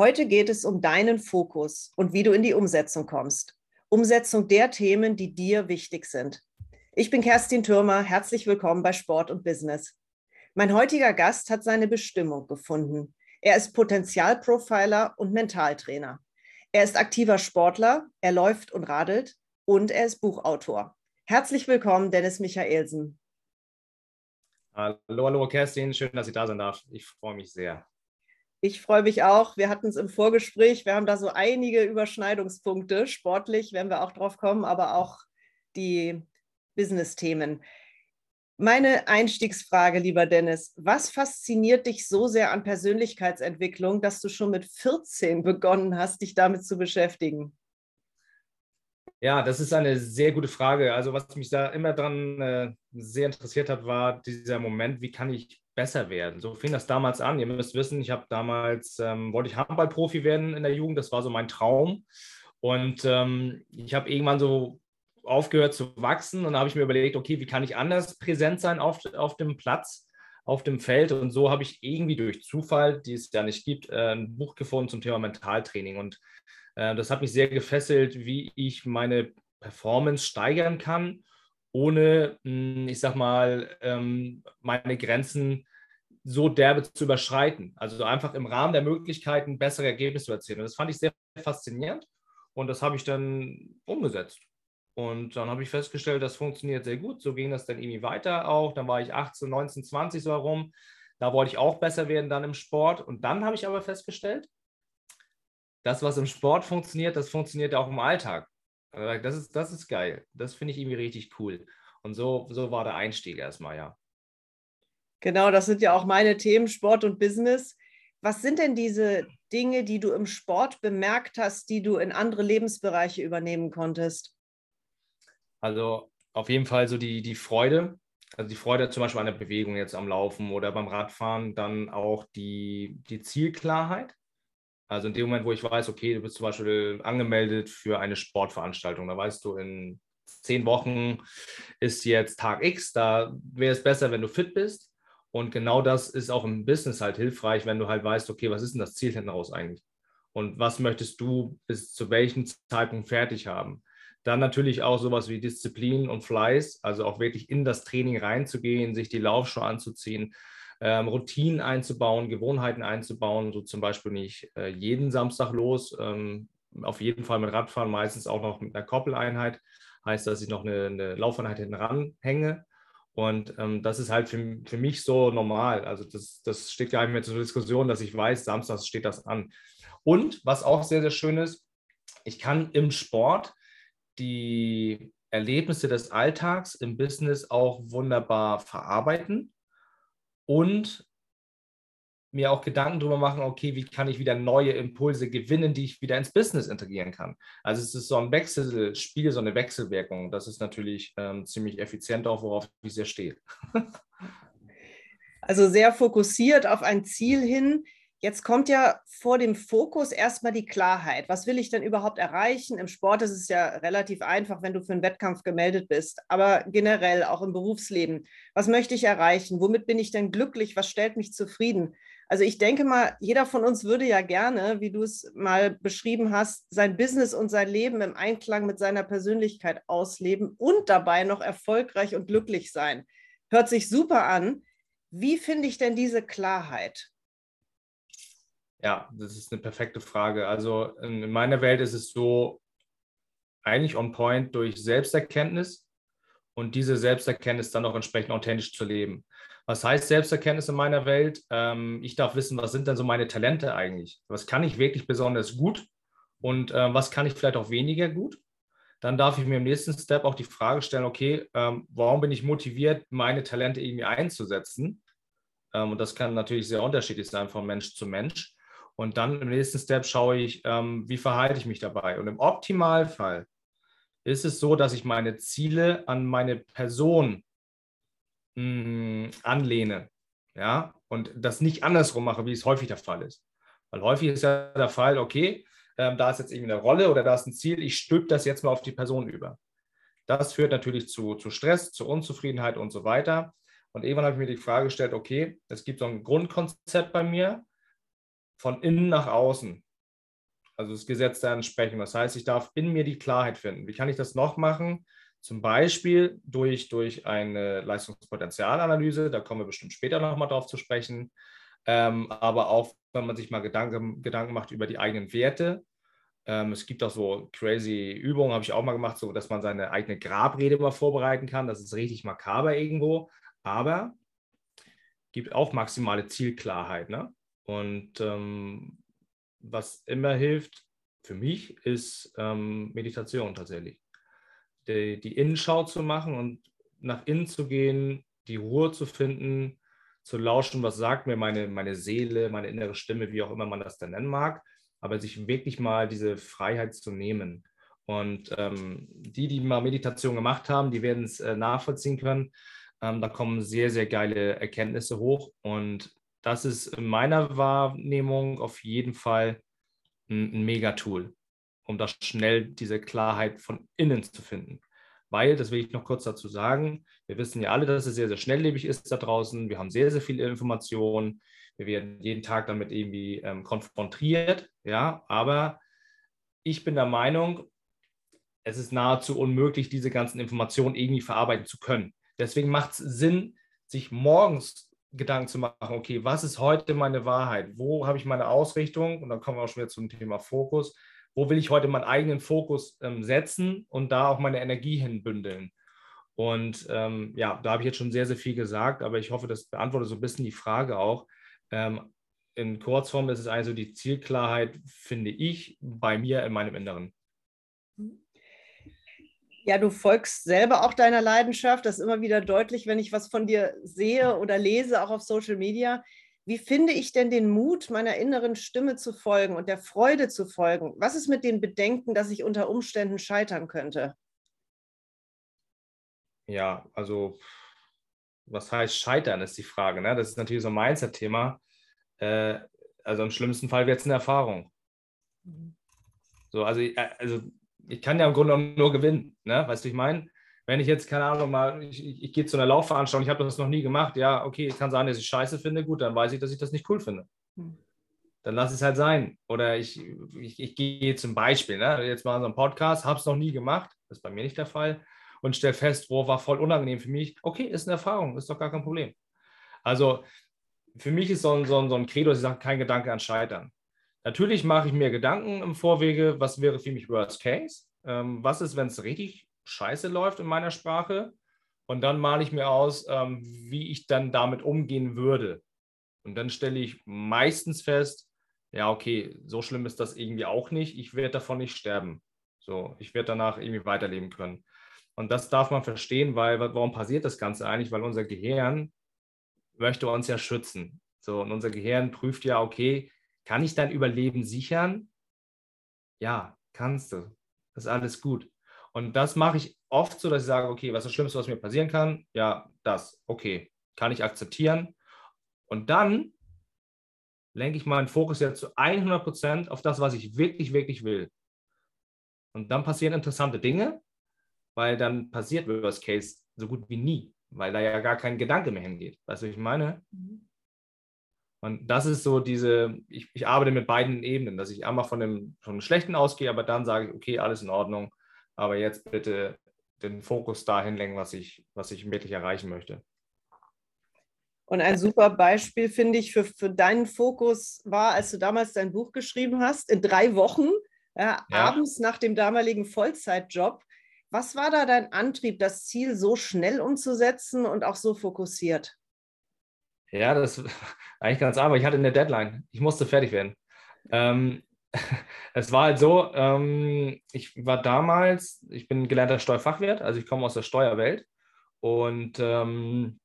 Heute geht es um deinen Fokus und wie du in die Umsetzung kommst. Umsetzung der Themen, die dir wichtig sind. Ich bin Kerstin Türmer. Herzlich willkommen bei Sport und Business. Mein heutiger Gast hat seine Bestimmung gefunden. Er ist Potenzialprofiler und Mentaltrainer. Er ist aktiver Sportler, er läuft und radelt und er ist Buchautor. Herzlich willkommen, Dennis Michaelsen. Hallo, hallo, Kerstin. Schön, dass ich da sein darf. Ich freue mich sehr. Ich freue mich auch. Wir hatten es im Vorgespräch. Wir haben da so einige Überschneidungspunkte. Sportlich werden wir auch drauf kommen, aber auch die Business-Themen. Meine Einstiegsfrage, lieber Dennis, was fasziniert dich so sehr an Persönlichkeitsentwicklung, dass du schon mit 14 begonnen hast, dich damit zu beschäftigen? Ja, das ist eine sehr gute Frage. Also was mich da immer dran äh, sehr interessiert hat, war dieser Moment, wie kann ich besser werden? So fing das damals an. Ihr müsst wissen, ich habe damals, ähm, wollte ich Handballprofi werden in der Jugend, das war so mein Traum. Und ähm, ich habe irgendwann so aufgehört zu wachsen und da habe ich mir überlegt, okay, wie kann ich anders präsent sein auf, auf dem Platz, auf dem Feld? Und so habe ich irgendwie durch Zufall, die es ja nicht gibt, äh, ein Buch gefunden zum Thema Mentaltraining. Und äh, das hat mich sehr gefesselt, wie ich meine Performance steigern kann, ohne, hm, ich sag mal, ähm, meine Grenzen so derbe zu überschreiten. Also einfach im Rahmen der Möglichkeiten bessere Ergebnisse zu erzielen. Und das fand ich sehr faszinierend und das habe ich dann umgesetzt. Und dann habe ich festgestellt, das funktioniert sehr gut. So ging das dann irgendwie weiter auch. Dann war ich 18, 19, 20 so herum. Da wollte ich auch besser werden dann im Sport. Und dann habe ich aber festgestellt, das, was im Sport funktioniert, das funktioniert auch im Alltag. Also, das ist, das ist geil. Das finde ich irgendwie richtig cool. Und so, so war der Einstieg erstmal, ja. Genau, das sind ja auch meine Themen, Sport und Business. Was sind denn diese Dinge, die du im Sport bemerkt hast, die du in andere Lebensbereiche übernehmen konntest? Also auf jeden Fall so die, die Freude, also die Freude zum Beispiel an der Bewegung jetzt am Laufen oder beim Radfahren, dann auch die, die Zielklarheit. Also in dem Moment, wo ich weiß, okay, du bist zum Beispiel angemeldet für eine Sportveranstaltung, da weißt du, in zehn Wochen ist jetzt Tag X, da wäre es besser, wenn du fit bist. Und genau das ist auch im Business halt hilfreich, wenn du halt weißt, okay, was ist denn das Ziel hinten raus eigentlich? Und was möchtest du bis zu welchem Zeitpunkt fertig haben? Dann natürlich auch sowas wie Disziplin und Fleiß, also auch wirklich in das Training reinzugehen, sich die Laufschuhe anzuziehen, ähm, Routinen einzubauen, Gewohnheiten einzubauen, so zum Beispiel nicht äh, jeden Samstag los, ähm, auf jeden Fall mit Radfahren, meistens auch noch mit einer Koppeleinheit, heißt, dass ich noch eine, eine Laufeinheit hinten ranhänge. Und ähm, das ist halt für, für mich so normal. Also das, das steht gar nicht mehr zur Diskussion, dass ich weiß, samstags steht das an. Und was auch sehr, sehr schön ist, ich kann im Sport die Erlebnisse des Alltags im Business auch wunderbar verarbeiten und mir auch Gedanken darüber machen, okay, wie kann ich wieder neue Impulse gewinnen, die ich wieder ins Business integrieren kann. Also es ist so ein Wechselspiel, so eine Wechselwirkung. Das ist natürlich ähm, ziemlich effizient, auch worauf ich sehr stehe. also sehr fokussiert auf ein Ziel hin. Jetzt kommt ja vor dem Fokus erstmal die Klarheit. Was will ich denn überhaupt erreichen? Im Sport ist es ja relativ einfach, wenn du für einen Wettkampf gemeldet bist, aber generell auch im Berufsleben. Was möchte ich erreichen? Womit bin ich denn glücklich? Was stellt mich zufrieden? Also ich denke mal, jeder von uns würde ja gerne, wie du es mal beschrieben hast, sein Business und sein Leben im Einklang mit seiner Persönlichkeit ausleben und dabei noch erfolgreich und glücklich sein. Hört sich super an. Wie finde ich denn diese Klarheit? Ja, das ist eine perfekte Frage. Also in meiner Welt ist es so eigentlich on point durch Selbsterkenntnis und diese Selbsterkenntnis dann auch entsprechend authentisch zu leben. Was heißt Selbsterkenntnis in meiner Welt? Ähm, ich darf wissen, was sind denn so meine Talente eigentlich? Was kann ich wirklich besonders gut und äh, was kann ich vielleicht auch weniger gut? Dann darf ich mir im nächsten Step auch die Frage stellen, okay, ähm, warum bin ich motiviert, meine Talente irgendwie einzusetzen? Ähm, und das kann natürlich sehr unterschiedlich sein von Mensch zu Mensch. Und dann im nächsten Step schaue ich, ähm, wie verhalte ich mich dabei. Und im Optimalfall ist es so, dass ich meine Ziele an meine Person mh, anlehne. Ja, und das nicht andersrum mache, wie es häufig der Fall ist. Weil häufig ist ja der Fall, okay, ähm, da ist jetzt irgendwie eine Rolle oder da ist ein Ziel, ich stülpe das jetzt mal auf die Person über. Das führt natürlich zu, zu Stress, zu Unzufriedenheit und so weiter. Und irgendwann habe ich mir die Frage gestellt, okay, es gibt so ein Grundkonzept bei mir, von innen nach außen. also das Gesetz der Entsprechung. Das heißt, ich darf in mir die Klarheit finden. Wie kann ich das noch machen? Zum Beispiel durch, durch eine Leistungspotenzialanalyse, da kommen wir bestimmt später nochmal drauf zu sprechen, ähm, aber auch, wenn man sich mal Gedanken, Gedanken macht über die eigenen Werte. Ähm, es gibt auch so crazy Übungen, habe ich auch mal gemacht, so dass man seine eigene Grabrede mal vorbereiten kann. Das ist richtig makaber irgendwo, aber gibt auch maximale Zielklarheit. Ne? Und ähm, was immer hilft für mich, ist ähm, Meditation tatsächlich. Die, die Innenschau zu machen und nach innen zu gehen, die Ruhe zu finden, zu lauschen, was sagt mir meine, meine Seele, meine innere Stimme, wie auch immer man das dann nennen mag, aber sich wirklich mal diese Freiheit zu nehmen. Und ähm, die, die mal Meditation gemacht haben, die werden es äh, nachvollziehen können. Ähm, da kommen sehr, sehr geile Erkenntnisse hoch. Und das ist in meiner Wahrnehmung auf jeden Fall ein, ein Mega-Tool, um da schnell diese Klarheit von innen zu finden. Weil, das will ich noch kurz dazu sagen, wir wissen ja alle, dass es sehr, sehr schnelllebig ist da draußen. Wir haben sehr, sehr viele Informationen. Wir werden jeden Tag damit irgendwie ähm, konfrontiert. Ja, aber ich bin der Meinung, es ist nahezu unmöglich, diese ganzen Informationen irgendwie verarbeiten zu können. Deswegen macht es Sinn, sich morgens Gedanken zu machen, okay, was ist heute meine Wahrheit? Wo habe ich meine Ausrichtung? Und dann kommen wir auch schon wieder zum Thema Fokus. Wo will ich heute meinen eigenen Fokus ähm, setzen und da auch meine Energie hinbündeln? Und ähm, ja, da habe ich jetzt schon sehr, sehr viel gesagt, aber ich hoffe, das beantwortet so ein bisschen die Frage auch. Ähm, in Kurzform ist es also die Zielklarheit, finde ich, bei mir in meinem Inneren. Ja, du folgst selber auch deiner Leidenschaft. Das ist immer wieder deutlich, wenn ich was von dir sehe oder lese, auch auf Social Media. Wie finde ich denn den Mut, meiner inneren Stimme zu folgen und der Freude zu folgen? Was ist mit den Bedenken, dass ich unter Umständen scheitern könnte? Ja, also was heißt scheitern, ist die Frage. Ne? Das ist natürlich so ein Mindset-Thema. Äh, also im schlimmsten Fall wird es eine Erfahrung. Mhm. So, also, äh, also ich kann ja im Grunde nur gewinnen. Ne? Weißt du, ich meine? Wenn ich jetzt, keine Ahnung, mal, ich, ich, ich gehe zu einer Laufveranstaltung, ich habe das noch nie gemacht, ja, okay, kann sein, dass ich scheiße finde, gut, dann weiß ich, dass ich das nicht cool finde. Hm. Dann lass es halt sein. Oder ich, ich, ich gehe zum Beispiel, ne? jetzt mal so einen Podcast, habe es noch nie gemacht, das ist bei mir nicht der Fall, und stelle fest, wo war voll unangenehm für mich. Okay, ist eine Erfahrung, ist doch gar kein Problem. Also für mich ist so ein, so ein, so ein Credo, dass ich sage, kein Gedanke an Scheitern. Natürlich mache ich mir Gedanken im Vorwege, was wäre für mich Worst Case? Ähm, was ist, wenn es richtig scheiße läuft in meiner Sprache? Und dann male ich mir aus, ähm, wie ich dann damit umgehen würde. Und dann stelle ich meistens fest, ja, okay, so schlimm ist das irgendwie auch nicht. Ich werde davon nicht sterben. So, ich werde danach irgendwie weiterleben können. Und das darf man verstehen, weil warum passiert das Ganze eigentlich? Weil unser Gehirn möchte uns ja schützen. So, und unser Gehirn prüft ja, okay, kann ich dein Überleben sichern? Ja, kannst du. Das ist alles gut. Und das mache ich oft so, dass ich sage, okay, was ist das Schlimmste, was mir passieren kann? Ja, das. Okay, kann ich akzeptieren. Und dann lenke ich meinen Fokus ja zu 100 Prozent auf das, was ich wirklich, wirklich will. Und dann passieren interessante Dinge, weil dann passiert Worst Case so gut wie nie, weil da ja gar kein Gedanke mehr hingeht. Weißt du, was ich meine? Mhm. Und das ist so diese, ich, ich arbeite mit beiden Ebenen, dass ich einmal von dem, von dem Schlechten ausgehe, aber dann sage ich, okay, alles in Ordnung, aber jetzt bitte den Fokus dahin lenken, was ich, was ich wirklich erreichen möchte. Und ein super Beispiel, finde ich, für, für deinen Fokus war, als du damals dein Buch geschrieben hast, in drei Wochen, ja, ja. abends nach dem damaligen Vollzeitjob. Was war da dein Antrieb, das Ziel so schnell umzusetzen und auch so fokussiert? Ja, das ist eigentlich ganz einfach. Ich hatte eine Deadline. Ich musste fertig werden. Ähm, es war halt so, ähm, ich war damals, ich bin gelernter Steuerfachwirt, also ich komme aus der Steuerwelt. Und ähm,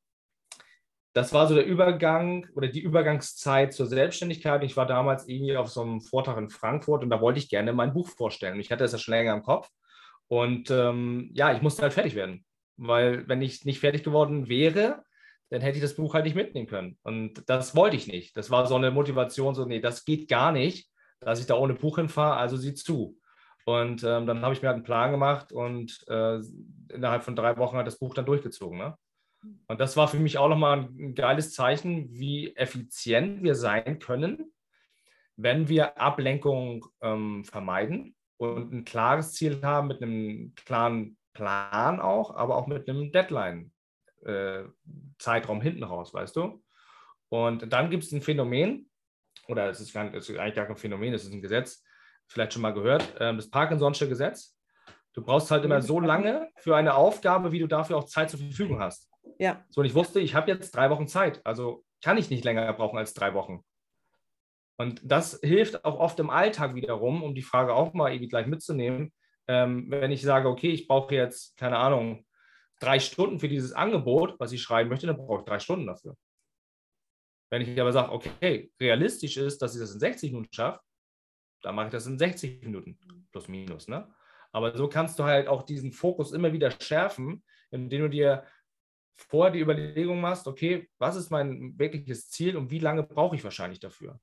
das war so der Übergang oder die Übergangszeit zur Selbstständigkeit. Ich war damals irgendwie auf so einem Vortrag in Frankfurt und da wollte ich gerne mein Buch vorstellen. Ich hatte das ja schon länger im Kopf. Und ähm, ja, ich musste halt fertig werden. Weil wenn ich nicht fertig geworden wäre, dann hätte ich das Buch halt nicht mitnehmen können. Und das wollte ich nicht. Das war so eine Motivation, so, nee, das geht gar nicht, dass ich da ohne Buch hinfahre, also sieh zu. Und ähm, dann habe ich mir halt einen Plan gemacht und äh, innerhalb von drei Wochen hat das Buch dann durchgezogen. Ne? Und das war für mich auch nochmal ein geiles Zeichen, wie effizient wir sein können, wenn wir Ablenkung ähm, vermeiden und ein klares Ziel haben mit einem klaren Plan auch, aber auch mit einem Deadline-Zeitraum äh, hinten raus, weißt du? Und dann gibt es ein Phänomen, oder es ist, gar, es ist, eigentlich gar kein Phänomen, es ist ein Gesetz, vielleicht schon mal gehört, äh, das Parkinson'sche Gesetz. Du brauchst halt immer so lange für eine Aufgabe, wie du dafür auch Zeit zur Verfügung hast. Ja. So, und ich wusste, ich habe jetzt drei Wochen Zeit, also kann ich nicht länger brauchen als drei Wochen. Und das hilft auch oft im Alltag wiederum, um die Frage auch mal irgendwie gleich mitzunehmen. Ähm, wenn ich sage, okay, ich brauche jetzt, keine Ahnung, drei Stunden für dieses Angebot, was ich schreiben möchte, dann brauche ich drei Stunden dafür. Wenn ich aber sage, okay, realistisch ist, dass ich das in 60 Minuten schaffe, dann mache ich das in 60 Minuten, plus minus. Ne? Aber so kannst du halt auch diesen Fokus immer wieder schärfen, indem du dir vorher die Überlegung machst, okay, was ist mein wirkliches Ziel und wie lange brauche ich wahrscheinlich dafür?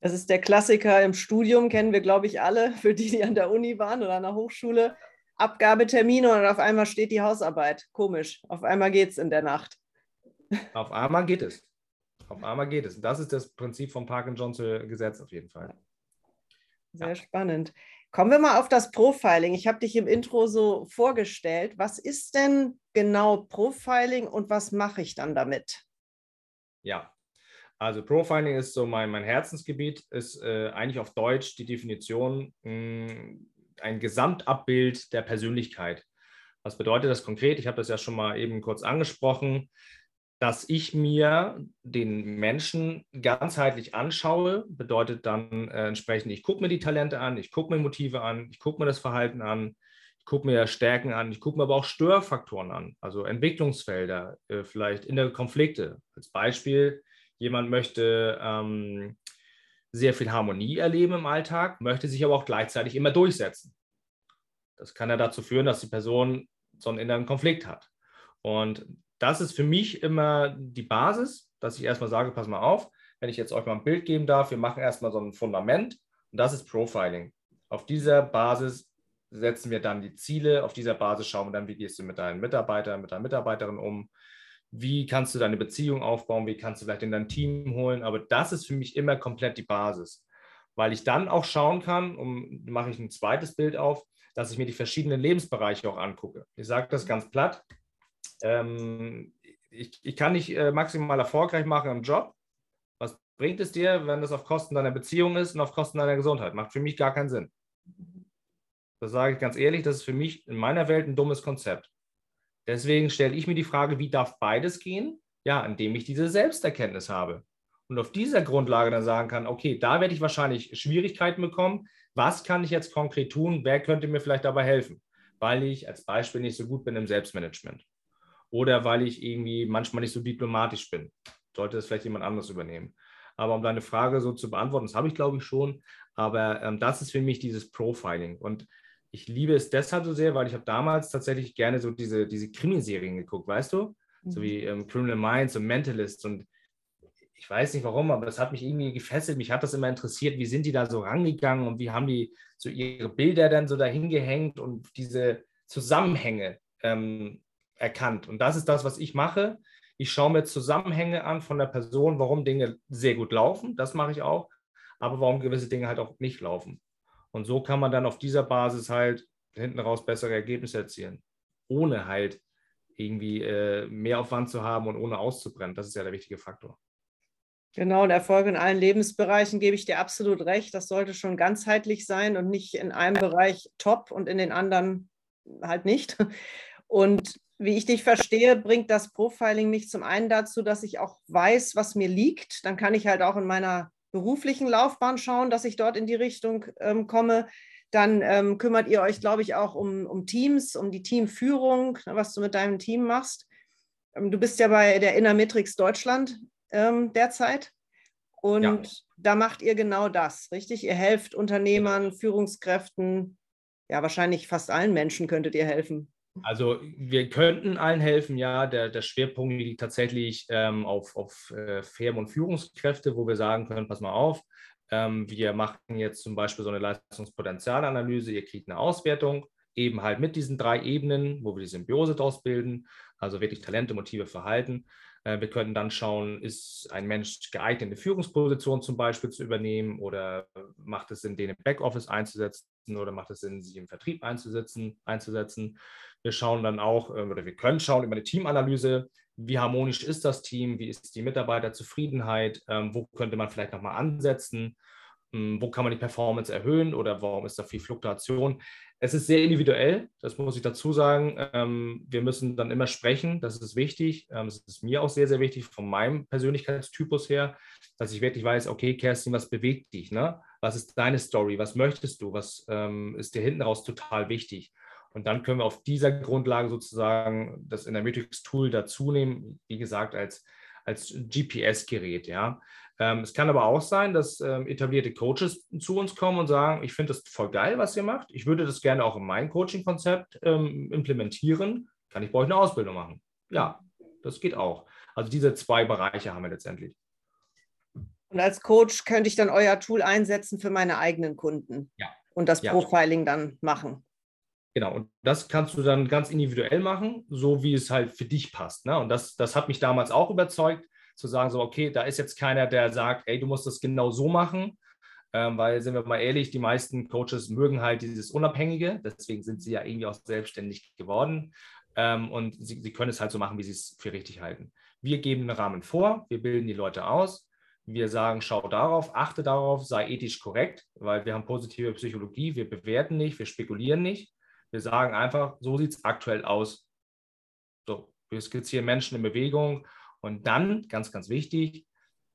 Das ist der Klassiker im Studium, kennen wir, glaube ich, alle, für die, die an der Uni waren oder an der Hochschule. Abgabetermine und auf einmal steht die Hausarbeit. Komisch. Auf einmal geht es in der Nacht. Auf einmal geht es. Auf einmal geht es. Das ist das Prinzip vom Parkinson-Gesetz auf jeden Fall. Sehr ja. spannend. Kommen wir mal auf das Profiling. Ich habe dich im Intro so vorgestellt. Was ist denn genau Profiling und was mache ich dann damit? Ja, also Profiling ist so mein, mein Herzensgebiet, ist äh, eigentlich auf Deutsch die Definition mh, hm, ein Gesamtabbild der Persönlichkeit. Was bedeutet das konkret? Ich habe das ja schon mal eben kurz angesprochen dass ich mir den Menschen ganzheitlich anschaue, bedeutet dann äh, entsprechend, ich gucke mir die Talente an, ich gucke mir Motive an, ich gucke mir das Verhalten an, ich gucke mir Stärken an, ich gucke mir aber auch Störfaktoren an, also Entwicklungsfelder, äh, vielleicht innere Konflikte. Als Beispiel, jemand möchte ähm, sehr viel Harmonie erleben im Alltag, möchte sich aber auch gleichzeitig immer durchsetzen. Das kann ja dazu führen, dass die Person so einen inneren Konflikt hat. Und das ist für mich immer die Basis, dass ich erstmal sage, pass mal auf, wenn ich jetzt euch mal ein Bild geben darf, wir machen erstmal so ein Fundament und das ist Profiling. Auf dieser Basis setzen wir dann die Ziele, auf dieser Basis schauen wir dann, wie gehst du mit deinen Mitarbeitern, mit deiner Mitarbeiterin um, wie kannst du deine Beziehung aufbauen, wie kannst du vielleicht in dein Team holen, aber das ist für mich immer komplett die Basis, weil ich dann auch schauen kann, um mache ich ein zweites Bild auf, dass ich mir die verschiedenen Lebensbereiche auch angucke. Ich sage das ganz platt, ähm, ich, ich, kann nicht äh, maximal erfolgreich machen im Job. Was bringt es dir, wenn das auf Kosten deiner Beziehung ist und auf Kosten deiner Gesundheit? Macht für mich gar keinen Sinn. Das sage ich ganz ehrlich, das ist für mich in meiner Welt ein dummes Konzept. Deswegen stelle ich mir die Frage, wie darf beides gehen? Ja, indem ich diese Selbsterkenntnis habe. Und auf dieser Grundlage dann sagen kann, okay, da werde ich wahrscheinlich Schwierigkeiten bekommen. Was kann ich jetzt konkret tun? Wer könnte mir vielleicht dabei helfen? Weil ich als Beispiel nicht so gut bin im Selbstmanagement oder weil ich irgendwie manchmal nicht so diplomatisch bin. Sollte das vielleicht jemand anderes übernehmen. Aber um deine Frage so zu beantworten, das habe ich glaube ich schon, aber ähm, das ist für mich dieses Profiling. Und ich liebe es deshalb so sehr, weil ich habe damals tatsächlich gerne so diese, diese Krimiserien geguckt, weißt du? Mhm. So wie ähm, Criminal Minds und Mentalist und ich weiß nicht warum, aber es hat mich irgendwie gefesselt. Mich hat das immer interessiert, wie sind die da so rangegangen und wie haben die so ihre Bilder dann so dahin gehängt und diese Zusammenhänge ähm, erkannt. Und das ist das, was ich mache. Ich schaue mir Zusammenhänge an von der Person, warum Dinge sehr gut laufen. Das mache ich auch. Aber warum gewisse Dinge halt auch nicht laufen. Und so kann man dann auf dieser Basis halt hinten raus bessere Ergebnisse erzielen. Ohne halt irgendwie äh, mehr Aufwand zu haben und ohne auszubrennen. Das ist ja der wichtige Faktor. Genau, und Erfolg in allen Lebensbereichen gebe ich dir absolut recht. Das sollte schon ganzheitlich sein und nicht in einem Bereich top und in den anderen halt nicht. Und wie ich dich verstehe, bringt das Profiling mich zum einen dazu, dass ich auch weiß, was mir liegt. Dann kann ich halt auch in meiner beruflichen Laufbahn schauen, dass ich dort in die Richtung ähm, komme. Dann ähm, kümmert ihr euch, glaube ich, auch um, um Teams, um die Teamführung, ne, was du mit deinem Team machst. Ähm, du bist ja bei der Innermetrix Deutschland ähm, derzeit. Und ja. da macht ihr genau das, richtig? Ihr helft Unternehmern, Führungskräften, ja, wahrscheinlich fast allen Menschen könntet ihr helfen. Also wir könnten allen helfen, ja. Der, der Schwerpunkt liegt tatsächlich ähm, auf, auf äh, Firmen- und Führungskräfte, wo wir sagen können, pass mal auf, ähm, wir machen jetzt zum Beispiel so eine Leistungspotenzialanalyse, ihr kriegt eine Auswertung, eben halt mit diesen drei Ebenen, wo wir die Symbiose draus bilden, also wirklich Talente, Motive, Verhalten. Äh, wir könnten dann schauen, ist ein Mensch geeignet, eine Führungsposition zum Beispiel zu übernehmen oder macht es Sinn, den im Backoffice einzusetzen oder macht es Sinn, sie im Vertrieb einzusetzen? einzusetzen. Wir schauen dann auch, äh, oder wir können schauen über eine Teamanalyse, wie harmonisch ist das Team, wie ist die Mitarbeiterzufriedenheit, ähm, wo könnte man vielleicht nochmal ansetzen, wo kann man die Performance erhöhen oder warum ist da viel Fluktuation. Es ist sehr individuell, das muss ich dazu sagen. Ähm, wir müssen dann immer sprechen, das ist wichtig. Ähm, es ist mir auch sehr, sehr wichtig von meinem Persönlichkeitstypus her, dass ich wirklich weiß, okay, Kerstin, was bewegt dich? Ne? Was ist deine Story? Was möchtest du? Was ähm, ist dir hinten raus total wichtig? Und dann können wir auf dieser Grundlage sozusagen das Analytics-Tool dazu nehmen, wie gesagt, als, als GPS-Gerät. Ja? Ähm, es kann aber auch sein, dass ähm, etablierte Coaches zu uns kommen und sagen, ich finde das voll geil, was ihr macht. Ich würde das gerne auch in mein Coaching-Konzept ähm, implementieren. Kann ich bei euch eine Ausbildung machen? Ja, das geht auch. Also diese zwei Bereiche haben wir letztendlich. Und als Coach könnte ich dann euer Tool einsetzen für meine eigenen Kunden ja. und das ja. Profiling dann machen. Genau, und das kannst du dann ganz individuell machen, so wie es halt für dich passt. Ne? Und das, das hat mich damals auch überzeugt, zu sagen, so, okay, da ist jetzt keiner, der sagt, ey, du musst das genau so machen, ähm, weil, sind wir mal ehrlich, die meisten Coaches mögen halt dieses Unabhängige, deswegen sind sie ja irgendwie auch selbstständig geworden ähm, und sie, sie können es halt so machen, wie sie es für richtig halten. Wir geben einen Rahmen vor, wir bilden die Leute aus, wir sagen, schau darauf, achte darauf, sei ethisch korrekt, weil wir haben positive Psychologie, wir bewerten nicht, wir spekulieren nicht. Wir sagen einfach, so sieht es aktuell aus. So, wir skizzieren Menschen in Bewegung und dann, ganz, ganz wichtig,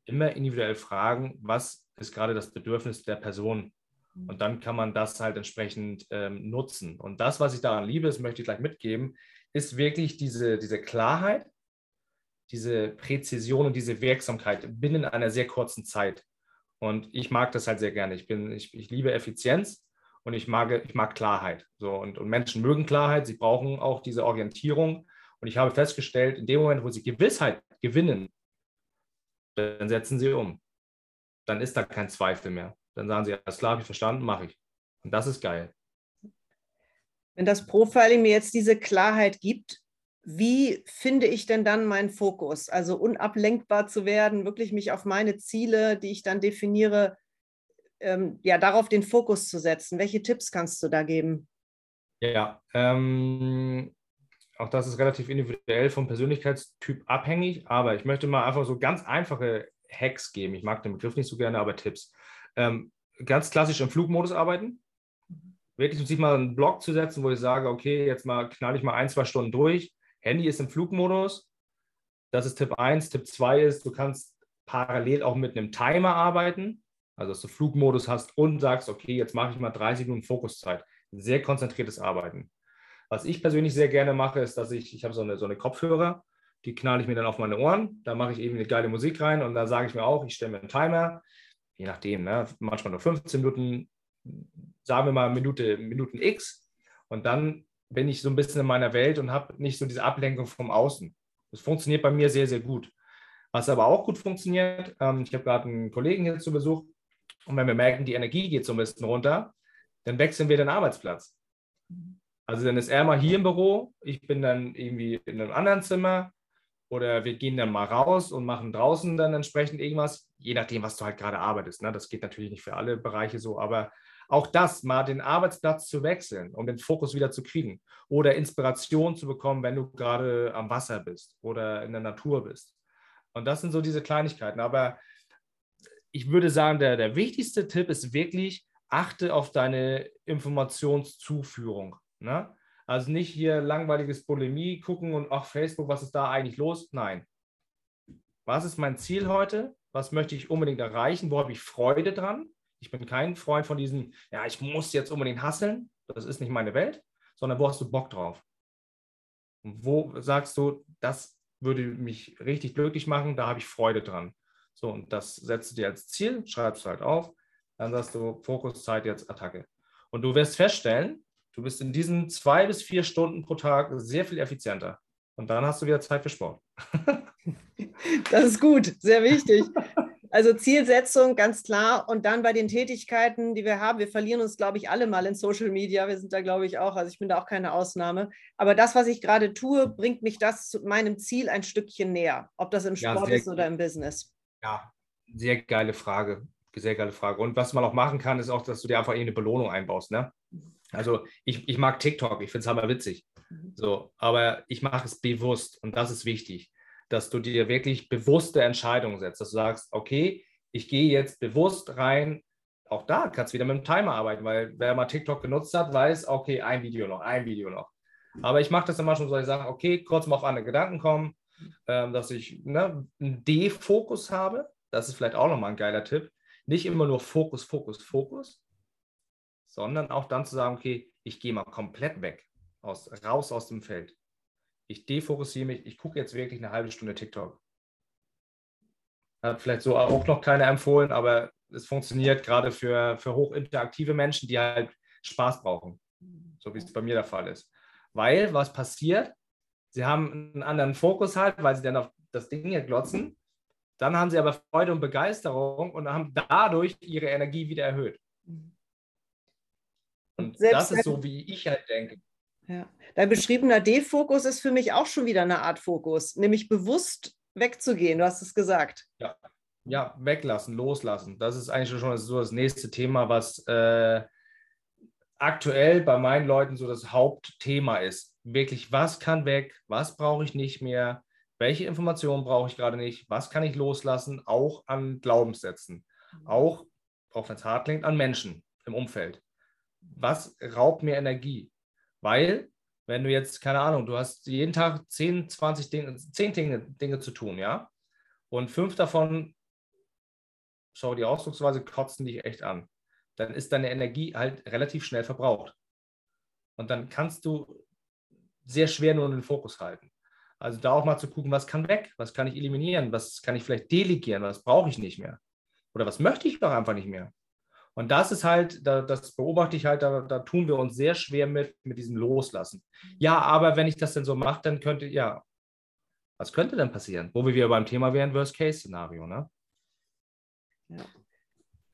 immer individuell fragen, was ist gerade das Bedürfnis der Person. Mhm. Und dann kann man das halt entsprechend ähm, nutzen. Und das, was ich daran liebe, das möchte ich gleich mitgeben, ist wirklich diese, diese Klarheit, diese Präzision und diese Wirksamkeit binnen einer sehr kurzen Zeit. Und ich mag das halt sehr gerne. Ich, bin, ich, ich liebe Effizienz und ich mag, ich mag Klarheit. So, und, und Menschen mögen Klarheit, sie brauchen auch diese Orientierung. Und ich habe festgestellt, in dem Moment, wo sie Gewissheit gewinnen, dann setzen sie um. Dann ist da kein Zweifel mehr. Dann sagen sie, alles klar, habe ich verstanden, mache ich. Und das ist geil. Wenn das Profiling mir jetzt diese Klarheit gibt, wie finde ich denn dann meinen Fokus? Also unablenkbar zu werden, wirklich mich auf meine Ziele, die ich dann definiere, ähm, ja, darauf den Fokus zu setzen. Welche Tipps kannst du da geben? Ja, ähm, auch das ist relativ individuell vom Persönlichkeitstyp abhängig, aber ich möchte mal einfach so ganz einfache Hacks geben. Ich mag den Begriff nicht so gerne, aber Tipps. Ähm, ganz klassisch im Flugmodus arbeiten. Wirklich sich mal einen Block zu setzen, wo ich sage, okay, jetzt mal knall ich mal ein, zwei Stunden durch. Handy ist im Flugmodus. Das ist Tipp 1. Tipp 2 ist, du kannst parallel auch mit einem Timer arbeiten. Also, dass du Flugmodus hast und sagst, okay, jetzt mache ich mal 30 Minuten Fokuszeit. Sehr konzentriertes Arbeiten. Was ich persönlich sehr gerne mache, ist, dass ich, ich habe so eine, so eine Kopfhörer, die knall ich mir dann auf meine Ohren. Da mache ich eben eine geile Musik rein und da sage ich mir auch, ich stelle mir einen Timer, je nachdem, ne, manchmal nur 15 Minuten, sagen wir mal Minute, Minuten X. Und dann bin ich so ein bisschen in meiner Welt und habe nicht so diese Ablenkung vom Außen. Das funktioniert bei mir sehr, sehr gut. Was aber auch gut funktioniert, ähm, ich habe gerade einen Kollegen hier zu Besuch und wenn wir merken, die Energie geht so ein bisschen runter, dann wechseln wir den Arbeitsplatz. Also dann ist er mal hier im Büro, ich bin dann irgendwie in einem anderen Zimmer oder wir gehen dann mal raus und machen draußen dann entsprechend irgendwas, je nachdem, was du halt gerade arbeitest. Ne? Das geht natürlich nicht für alle Bereiche so, aber auch das, mal den Arbeitsplatz zu wechseln, um den Fokus wieder zu kriegen oder Inspiration zu bekommen, wenn du gerade am Wasser bist oder in der Natur bist. Und das sind so diese Kleinigkeiten. Aber ich würde sagen, der, der wichtigste Tipp ist wirklich, achte auf deine Informationszuführung. Ne? Also nicht hier langweiliges Bulimie gucken und ach, Facebook, was ist da eigentlich los? Nein. Was ist mein Ziel heute? Was möchte ich unbedingt erreichen? Wo habe ich Freude dran? Ich bin kein Freund von diesem, ja, ich muss jetzt unbedingt hasseln. Das ist nicht meine Welt, sondern wo hast du Bock drauf? Wo sagst du, das würde mich richtig glücklich machen, da habe ich Freude dran. So, und das setzt du dir als Ziel, schreibst halt auf, dann sagst du, Fokuszeit jetzt Attacke. Und du wirst feststellen, Du bist in diesen zwei bis vier Stunden pro Tag sehr viel effizienter. Und dann hast du wieder Zeit für Sport. Das ist gut, sehr wichtig. Also Zielsetzung, ganz klar. Und dann bei den Tätigkeiten, die wir haben, wir verlieren uns, glaube ich, alle mal in Social Media. Wir sind da, glaube ich, auch. Also ich bin da auch keine Ausnahme. Aber das, was ich gerade tue, bringt mich das zu meinem Ziel ein Stückchen näher. Ob das im Sport ja, ist oder im Business. Ja, sehr geile Frage. Sehr geile Frage. Und was man auch machen kann, ist auch, dass du dir einfach eine Belohnung einbaust. Ne? Also ich, ich mag TikTok, ich finde es hammer witzig. Mhm. So, aber ich mache es bewusst und das ist wichtig dass du dir wirklich bewusste Entscheidungen setzt, dass du sagst, okay, ich gehe jetzt bewusst rein. Auch da kannst du wieder mit dem Timer arbeiten, weil wer mal TikTok genutzt hat, weiß, okay, ein Video noch, ein Video noch. Aber ich mache das immer schon so, ich sage, okay, kurz mal auf andere Gedanken kommen, ähm, dass ich ne, einen D-Fokus habe. Das ist vielleicht auch nochmal ein geiler Tipp. Nicht immer nur Fokus, Fokus, Fokus, sondern auch dann zu sagen, okay, ich gehe mal komplett weg, aus, raus aus dem Feld ich defokussiere mich, ich gucke jetzt wirklich eine halbe Stunde TikTok. Hat vielleicht so auch noch keiner empfohlen, aber es funktioniert gerade für, für hochinteraktive Menschen, die halt Spaß brauchen. So wie es bei mir der Fall ist. Weil, was passiert? Sie haben einen anderen Fokus halt, weil sie dann auf das Ding hier glotzen. Dann haben sie aber Freude und Begeisterung und haben dadurch ihre Energie wieder erhöht. Und Selbst das ist so, wie ich halt denke. Ja. Dein beschriebener D-Fokus ist für mich auch schon wieder eine Art Fokus, nämlich bewusst wegzugehen. Du hast es gesagt. Ja, ja weglassen, loslassen. Das ist eigentlich schon so das nächste Thema, was äh, aktuell bei meinen Leuten so das Hauptthema ist. Wirklich, was kann weg? Was brauche ich nicht mehr? Welche Informationen brauche ich gerade nicht? Was kann ich loslassen? Auch an Glaubenssätzen. Mhm. Auch, auch wenn es hart klingt, an Menschen im Umfeld. Was raubt mir Energie? Weil, wenn du jetzt, keine Ahnung, du hast jeden Tag 10, 20 Dinge, 10 Dinge, Dinge zu tun, ja? Und fünf davon, schau die Ausdrucksweise, kotzen dich echt an. Dann ist deine Energie halt relativ schnell verbraucht. Und dann kannst du sehr schwer nur den Fokus halten. Also da auch mal zu gucken, was kann weg, was kann ich eliminieren, was kann ich vielleicht delegieren, was brauche ich nicht mehr. Oder was möchte ich doch einfach nicht mehr. Und das ist halt, da, das beobachte ich halt, da, da, tun wir uns sehr schwer mit, mit diesem Loslassen. Ja, aber wenn ich das denn so mache, dann könnte, ja, was könnte denn passieren? Wo wir wieder beim Thema wären, Worst-Case-Szenario, ne? Ja.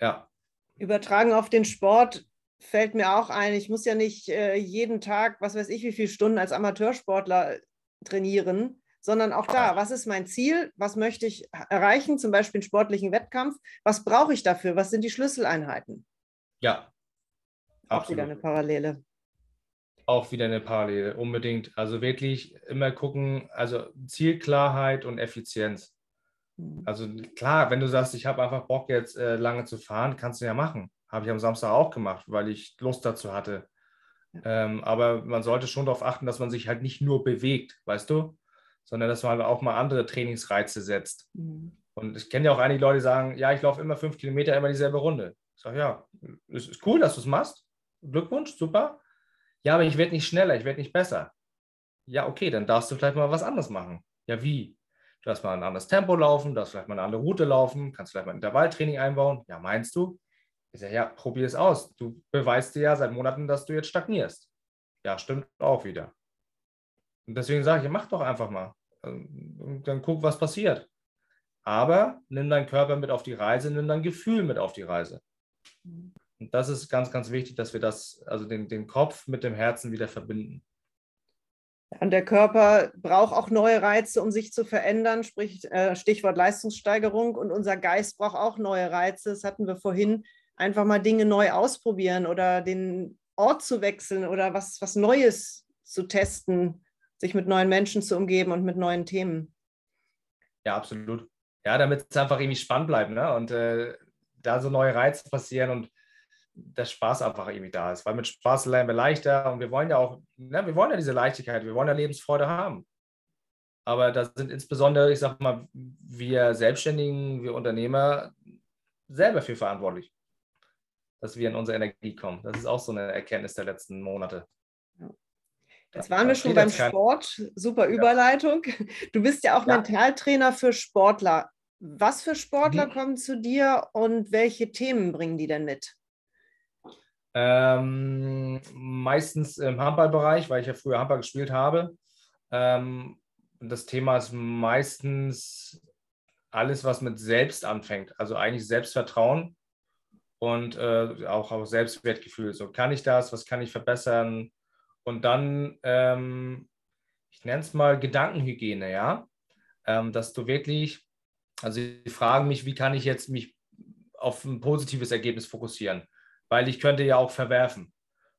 ja. Übertragen auf den Sport fällt mir auch ein, ich muss ja nicht äh, jeden Tag, was weiß ich, wie viele Stunden als Amateursportler trainieren, sondern auch da, was ist mein Ziel, was möchte ich erreichen, zum Beispiel einen sportlichen Wettkampf, was brauche ich dafür, was sind die Schlüsseleinheiten? Ja. Auch wieder eine Parallele. Auch wieder eine Parallele, unbedingt. Also wirklich immer gucken, also Zielklarheit und Effizienz. Hm. Also klar, wenn du sagst, ich habe einfach Bock jetzt äh, lange zu fahren, kannst du ja machen. Habe ich am Samstag auch gemacht, weil ich Lust dazu hatte. Ähm, aber man sollte schon darauf achten, dass man sich halt nicht nur bewegt, weißt du? Sondern dass man auch mal andere Trainingsreize setzt. Mhm. Und ich kenne ja auch einige Leute, die sagen, ja, ich laufe immer fünf Kilometer, immer dieselbe Runde. Ich sage, ja, es ist cool, dass du es machst. Glückwunsch, super. Ja, aber ich werde nicht schneller, ich werde nicht besser. Ja, okay, dann darfst du vielleicht mal was anderes machen. Ja, wie? Du darfst mal ein anderes Tempo laufen, darfst vielleicht mal eine andere Route laufen, kannst vielleicht mal ein Intervalltraining einbauen. Ja, meinst du? Ich sage, ja, probier es aus. Du beweist dir ja seit Monaten, dass du jetzt stagnierst. Ja, stimmt auch wieder. Und deswegen sage ich, mach doch einfach mal. Und dann guck, was passiert. Aber nimm deinen Körper mit auf die Reise, nimm dein Gefühl mit auf die Reise. Und das ist ganz, ganz wichtig, dass wir das, also den, den Kopf mit dem Herzen wieder verbinden. Und der Körper braucht auch neue Reize, um sich zu verändern, sprich äh, Stichwort Leistungssteigerung. Und unser Geist braucht auch neue Reize. Das hatten wir vorhin. Einfach mal Dinge neu ausprobieren oder den Ort zu wechseln oder was, was Neues zu testen, sich mit neuen Menschen zu umgeben und mit neuen Themen. Ja, absolut. Ja, damit es einfach irgendwie spannend bleibt ne? und äh, da so neue Reize passieren und der Spaß einfach irgendwie da ist. Weil mit Spaß lernen wir leichter und wir wollen ja auch, ne, wir wollen ja diese Leichtigkeit, wir wollen ja Lebensfreude haben. Aber da sind insbesondere, ich sag mal, wir Selbstständigen, wir Unternehmer selber für verantwortlich, dass wir in unsere Energie kommen. Das ist auch so eine Erkenntnis der letzten Monate. Jetzt waren wir schon beim Sport. Super Überleitung. Du bist ja auch ja. Mentaltrainer für Sportler. Was für Sportler mhm. kommen zu dir und welche Themen bringen die denn mit? Ähm, meistens im Handballbereich, weil ich ja früher Handball gespielt habe. Ähm, das Thema ist meistens alles, was mit Selbst anfängt. Also eigentlich Selbstvertrauen und äh, auch, auch Selbstwertgefühl. So, kann ich das? Was kann ich verbessern? Und dann, ähm, ich nenne es mal Gedankenhygiene, ja. Ähm, dass du wirklich, also sie fragen mich, wie kann ich jetzt mich auf ein positives Ergebnis fokussieren? Weil ich könnte ja auch verwerfen.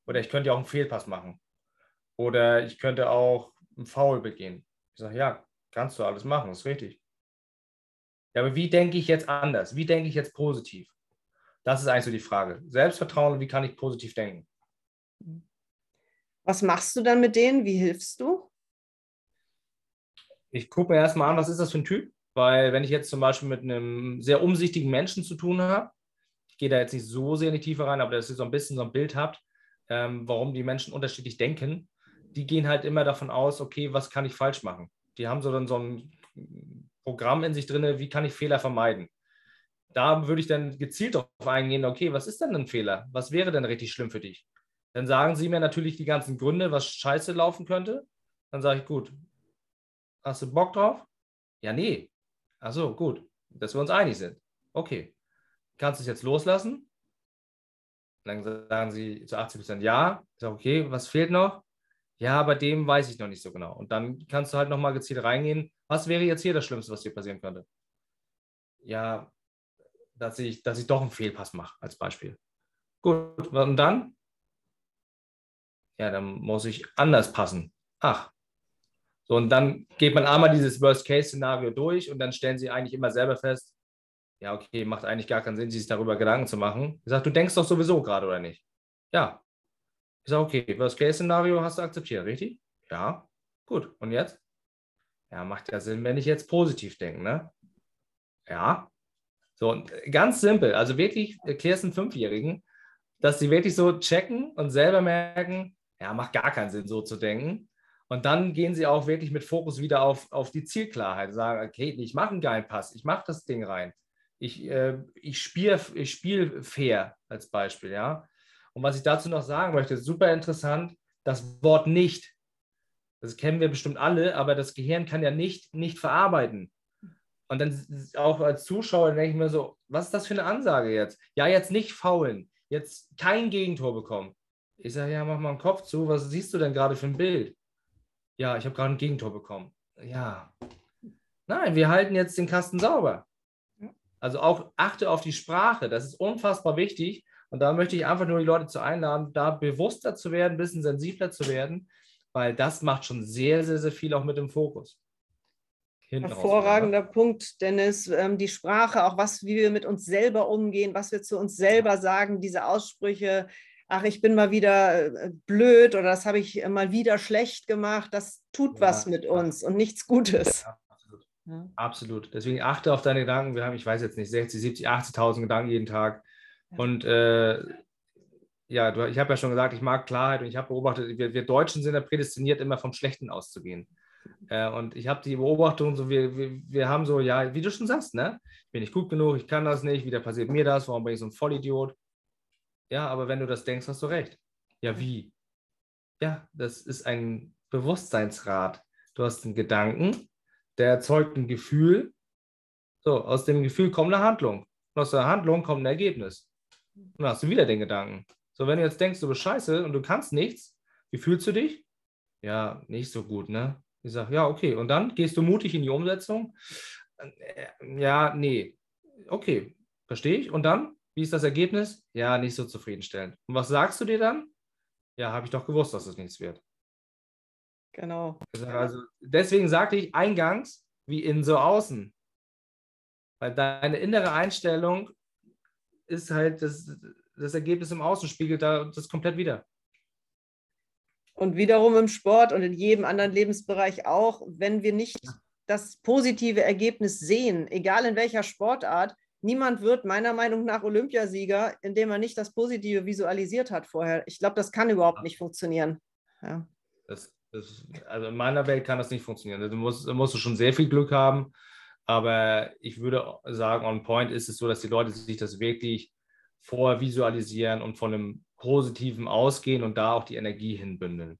Oder ich könnte ja auch einen Fehlpass machen. Oder ich könnte auch einen Foul begehen. Ich sage, ja, kannst du alles machen, ist richtig. Ja, aber wie denke ich jetzt anders? Wie denke ich jetzt positiv? Das ist eigentlich so die Frage. Selbstvertrauen, wie kann ich positiv denken? Was machst du dann mit denen? Wie hilfst du? Ich gucke mir erstmal an, was ist das für ein Typ? Weil wenn ich jetzt zum Beispiel mit einem sehr umsichtigen Menschen zu tun habe, ich gehe da jetzt nicht so sehr in die Tiefe rein, aber dass ihr so ein bisschen so ein Bild habt, ähm, warum die Menschen unterschiedlich denken, die gehen halt immer davon aus, okay, was kann ich falsch machen? Die haben so dann so ein Programm in sich drin, wie kann ich Fehler vermeiden? Da würde ich dann gezielt darauf eingehen, okay, was ist denn ein Fehler? Was wäre denn richtig schlimm für dich? Dann sagen sie mir natürlich die ganzen Gründe, was scheiße laufen könnte. Dann sage ich, gut, hast du Bock drauf? Ja, nee. Achso, gut, dass wir uns einig sind. Okay. Kannst du es jetzt loslassen? Dann sagen sie zu 80 Prozent ja. Ich sage, okay, was fehlt noch? Ja, bei dem weiß ich noch nicht so genau. Und dann kannst du halt nochmal gezielt reingehen. Was wäre jetzt hier das Schlimmste, was dir passieren könnte? Ja, dass ich, dass ich doch einen Fehlpass mache, als Beispiel. Gut, und dann? Ja, dann muss ich anders passen. Ach. So, und dann geht man einmal dieses Worst-Case-Szenario durch und dann stellen sie eigentlich immer selber fest, ja, okay, macht eigentlich gar keinen Sinn, sich darüber Gedanken zu machen. Ich sage, du denkst doch sowieso gerade, oder nicht? Ja. Ich sage, okay, Worst-Case-Szenario hast du akzeptiert, richtig? Ja. Gut. Und jetzt? Ja, macht ja Sinn, wenn ich jetzt positiv denke, ne? Ja. So, ganz simpel. Also wirklich, erklärst einen Fünfjährigen, dass sie wirklich so checken und selber merken, ja, macht gar keinen Sinn, so zu denken. Und dann gehen sie auch wirklich mit Fokus wieder auf, auf die Zielklarheit. Sagen, okay, ich mache einen geilen Pass, ich mache das Ding rein ich, äh, ich spiele ich spiel fair als Beispiel, ja. Und was ich dazu noch sagen möchte, super interessant, das Wort nicht. Das kennen wir bestimmt alle, aber das Gehirn kann ja nicht, nicht verarbeiten. Und dann auch als Zuschauer denke ich mir so, was ist das für eine Ansage jetzt? Ja, jetzt nicht faulen, jetzt kein Gegentor bekommen. Ich sage, ja, mach mal den Kopf zu, was siehst du denn gerade für ein Bild? Ja, ich habe gerade ein Gegentor bekommen. Ja. Nein, wir halten jetzt den Kasten sauber. Also auch achte auf die Sprache, das ist unfassbar wichtig. Und da möchte ich einfach nur die Leute zu einladen, da bewusster zu werden, ein bisschen sensibler zu werden, weil das macht schon sehr, sehr, sehr viel auch mit dem Fokus. Hinten Hervorragender raus, Punkt, Dennis. Ähm, die Sprache, auch was, wie wir mit uns selber umgehen, was wir zu uns selber sagen, diese Aussprüche, ach, ich bin mal wieder äh, blöd oder das habe ich mal wieder schlecht gemacht, das tut ja, was mit uns und nichts Gutes. Ja. Ja. Absolut. Deswegen achte auf deine Gedanken. Wir haben, ich weiß jetzt nicht, 60, 70, 80.000 Gedanken jeden Tag. Und äh, ja, du, ich habe ja schon gesagt, ich mag Klarheit und ich habe beobachtet, wir, wir, Deutschen sind ja prädestiniert, immer vom Schlechten auszugehen. Äh, und ich habe die Beobachtung, so wir, wir, wir haben so, ja, wie du schon sagst, ne? Ich bin nicht gut genug, ich kann das nicht, wieder passiert mir das, warum bin ich so ein Vollidiot? Ja, aber wenn du das denkst, hast du recht. Ja, wie? Ja, das ist ein Bewusstseinsrat. Du hast einen Gedanken, der erzeugt ein Gefühl. So, aus dem Gefühl kommt eine Handlung. Und aus der Handlung kommt ein Ergebnis. Und dann hast du wieder den Gedanken. So, wenn du jetzt denkst, du bist scheiße und du kannst nichts, wie fühlst du dich? Ja, nicht so gut, ne? Ich sage, ja, okay. Und dann gehst du mutig in die Umsetzung. Äh, ja, nee. Okay, verstehe ich. Und dann, wie ist das Ergebnis? Ja, nicht so zufriedenstellend. Und was sagst du dir dann? Ja, habe ich doch gewusst, dass es nichts wird. Genau. Also deswegen sagte ich eingangs, wie innen so außen. Weil deine innere Einstellung ist halt das, das Ergebnis im Außen spiegelt da das komplett wieder. Und wiederum im Sport und in jedem anderen Lebensbereich auch, wenn wir nicht das positive Ergebnis sehen, egal in welcher Sportart, niemand wird meiner Meinung nach Olympiasieger, indem er nicht das Positive visualisiert hat vorher. Ich glaube, das kann überhaupt nicht funktionieren. Ja. Das, das, also in meiner Welt kann das nicht funktionieren. Du musst, musst du schon sehr viel Glück haben. Aber ich würde sagen, on point ist es so, dass die Leute sich das wirklich vorher visualisieren und von einem Positiven ausgehen und da auch die Energie hinbündeln.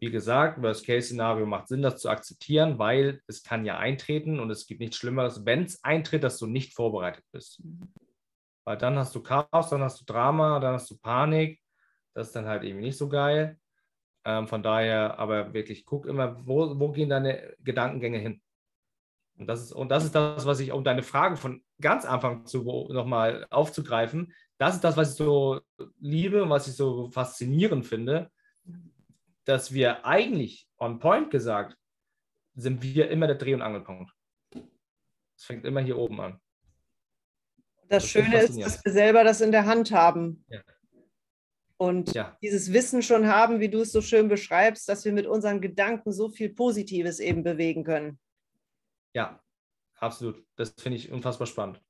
Wie gesagt, Worst-Case-Szenario macht Sinn, das zu akzeptieren, weil es kann ja eintreten und es gibt nichts Schlimmeres, wenn es eintritt, dass du nicht vorbereitet bist. Weil dann hast du Chaos, dann hast du Drama, dann hast du Panik. Das ist dann halt eben nicht so geil. Ähm, von daher, aber wirklich, guck immer, wo, wo gehen deine Gedankengänge hin? Und das, ist, und das ist das, was ich, um deine Frage von ganz Anfang zu nochmal aufzugreifen, das ist das, was ich so liebe und was ich so faszinierend finde, dass wir eigentlich on point gesagt sind wir immer der Dreh- und Angelpunkt. Es fängt immer hier oben an. Das, das Schöne ist, dass wir selber das in der Hand haben. Ja. Und ja. dieses Wissen schon haben, wie du es so schön beschreibst, dass wir mit unseren Gedanken so viel Positives eben bewegen können. Ja, absolut. Das finde ich unfassbar spannend.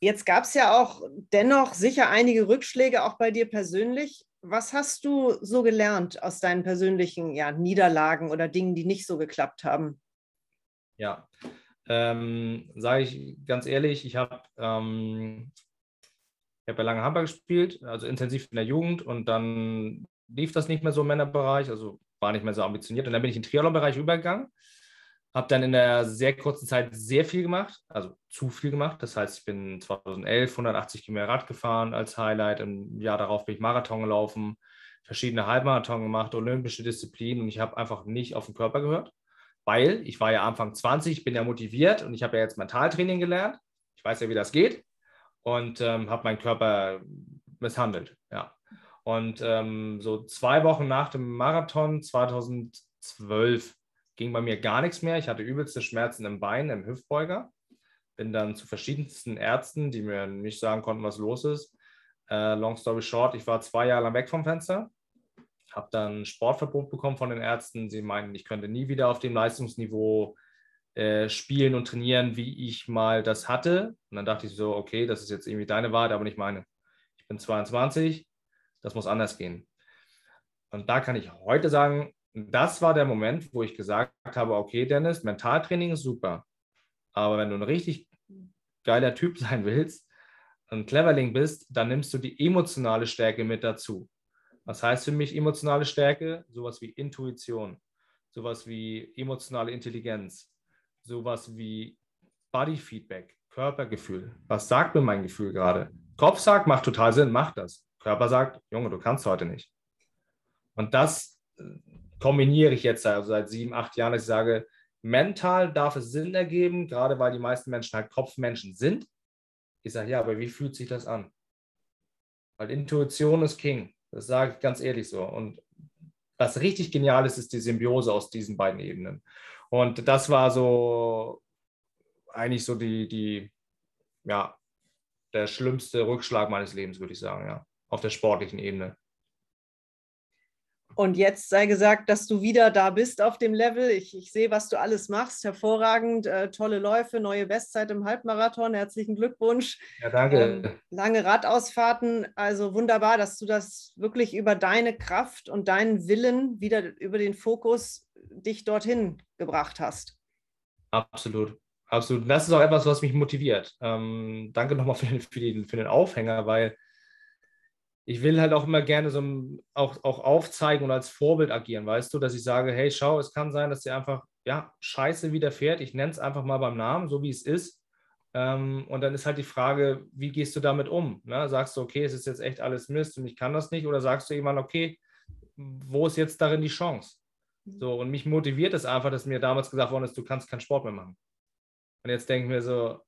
Jetzt gab es ja auch dennoch sicher einige Rückschläge, auch bei dir persönlich. Was hast du so gelernt aus deinen persönlichen ja, Niederlagen oder Dingen, die nicht so geklappt haben? Ja, ähm, sage ich ganz ehrlich, ich habe ähm, hab ja lange Handball gespielt, also intensiv in der Jugend und dann lief das nicht mehr so im Männerbereich, also war nicht mehr so ambitioniert und dann bin ich in den Triathlon-Bereich übergegangen, habe dann in der sehr kurzen Zeit sehr viel gemacht, also zu viel gemacht, das heißt, ich bin 2011 180 Kilometer Rad gefahren als Highlight, im Jahr darauf bin ich Marathon gelaufen, verschiedene Halbmarathon gemacht, olympische Disziplinen und ich habe einfach nicht auf den Körper gehört weil ich war ja Anfang 20, ich bin ja motiviert und ich habe ja jetzt Mentaltraining gelernt. Ich weiß ja, wie das geht und ähm, habe meinen Körper misshandelt. Ja. Und ähm, so zwei Wochen nach dem Marathon 2012 ging bei mir gar nichts mehr. Ich hatte übelste Schmerzen im Bein, im Hüftbeuger. Bin dann zu verschiedensten Ärzten, die mir nicht sagen konnten, was los ist. Äh, long story short, ich war zwei Jahre lang weg vom Fenster habe dann Sportverbot bekommen von den Ärzten. Sie meinten, ich könnte nie wieder auf dem Leistungsniveau äh, spielen und trainieren, wie ich mal das hatte. Und dann dachte ich so, okay, das ist jetzt irgendwie deine Wahrheit, aber nicht meine. Ich bin 22, das muss anders gehen. Und da kann ich heute sagen, das war der Moment, wo ich gesagt habe, okay, Dennis, Mentaltraining ist super. Aber wenn du ein richtig geiler Typ sein willst, ein Cleverling bist, dann nimmst du die emotionale Stärke mit dazu. Was heißt für mich emotionale Stärke? Sowas wie Intuition, sowas wie emotionale Intelligenz, sowas wie Bodyfeedback, Körpergefühl. Was sagt mir mein Gefühl gerade? Kopf sagt, macht total Sinn, mach das. Körper sagt, Junge, du kannst heute nicht. Und das äh, kombiniere ich jetzt also seit sieben, acht Jahren, dass ich sage, mental darf es Sinn ergeben, gerade weil die meisten Menschen halt Kopfmenschen sind. Ich sage, ja, aber wie fühlt sich das an? Weil Intuition ist King. Das sage ich ganz ehrlich so. Und was richtig genial ist, ist die Symbiose aus diesen beiden Ebenen. Und das war so eigentlich so die, die, ja, der schlimmste Rückschlag meines Lebens, würde ich sagen, ja, auf der sportlichen Ebene. Und jetzt sei gesagt, dass du wieder da bist auf dem Level. Ich, ich sehe, was du alles machst. Hervorragend. Äh, tolle Läufe, neue Bestzeit im Halbmarathon. Herzlichen Glückwunsch. Ja, danke. Ähm, lange Radausfahrten. Also wunderbar, dass du das wirklich über deine Kraft und deinen Willen, wieder über den Fokus, dich dorthin gebracht hast. Absolut. Absolut. Das ist auch etwas, was mich motiviert. Ähm, danke nochmal für, für, den, für den Aufhänger, weil ich will halt auch immer gerne so auch, auch aufzeigen und als Vorbild agieren, weißt du, dass ich sage, hey, schau, es kann sein, dass dir einfach, ja, Scheiße widerfährt. Ich nenne es einfach mal beim Namen, so wie es ist. Ähm, und dann ist halt die Frage, wie gehst du damit um? Ne? Sagst du, okay, es ist jetzt echt alles Mist und ich kann das nicht? Oder sagst du jemand, okay, wo ist jetzt darin die Chance? So, und mich motiviert es einfach, dass mir damals gesagt worden ist, du kannst keinen Sport mehr machen. Und jetzt denke ich mir so,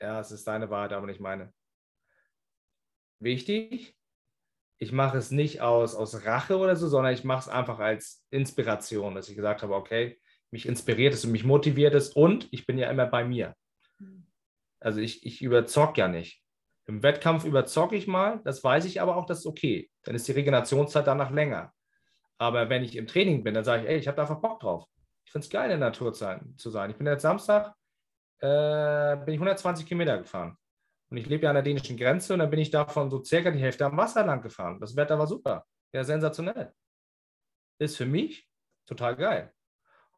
ja, es ist deine Wahrheit, aber nicht meine. Wichtig, ich mache es nicht aus, aus Rache oder so, sondern ich mache es einfach als Inspiration, dass ich gesagt habe, okay, mich inspiriert es und mich motiviert es und ich bin ja immer bei mir. Also ich, ich überzock ja nicht. Im Wettkampf überzocke ich mal, das weiß ich aber auch, das ist okay. Dann ist die Regenerationszeit danach länger. Aber wenn ich im Training bin, dann sage ich, ey, ich habe da einfach Bock drauf. Ich finde es geil, in der Natur zu sein. Ich bin jetzt Samstag, äh, bin ich 120 Kilometer gefahren. Und ich lebe ja an der dänischen Grenze und dann bin ich davon so circa die Hälfte am Wasser lang gefahren. Das Wetter war super. Ja, sensationell. Ist für mich total geil.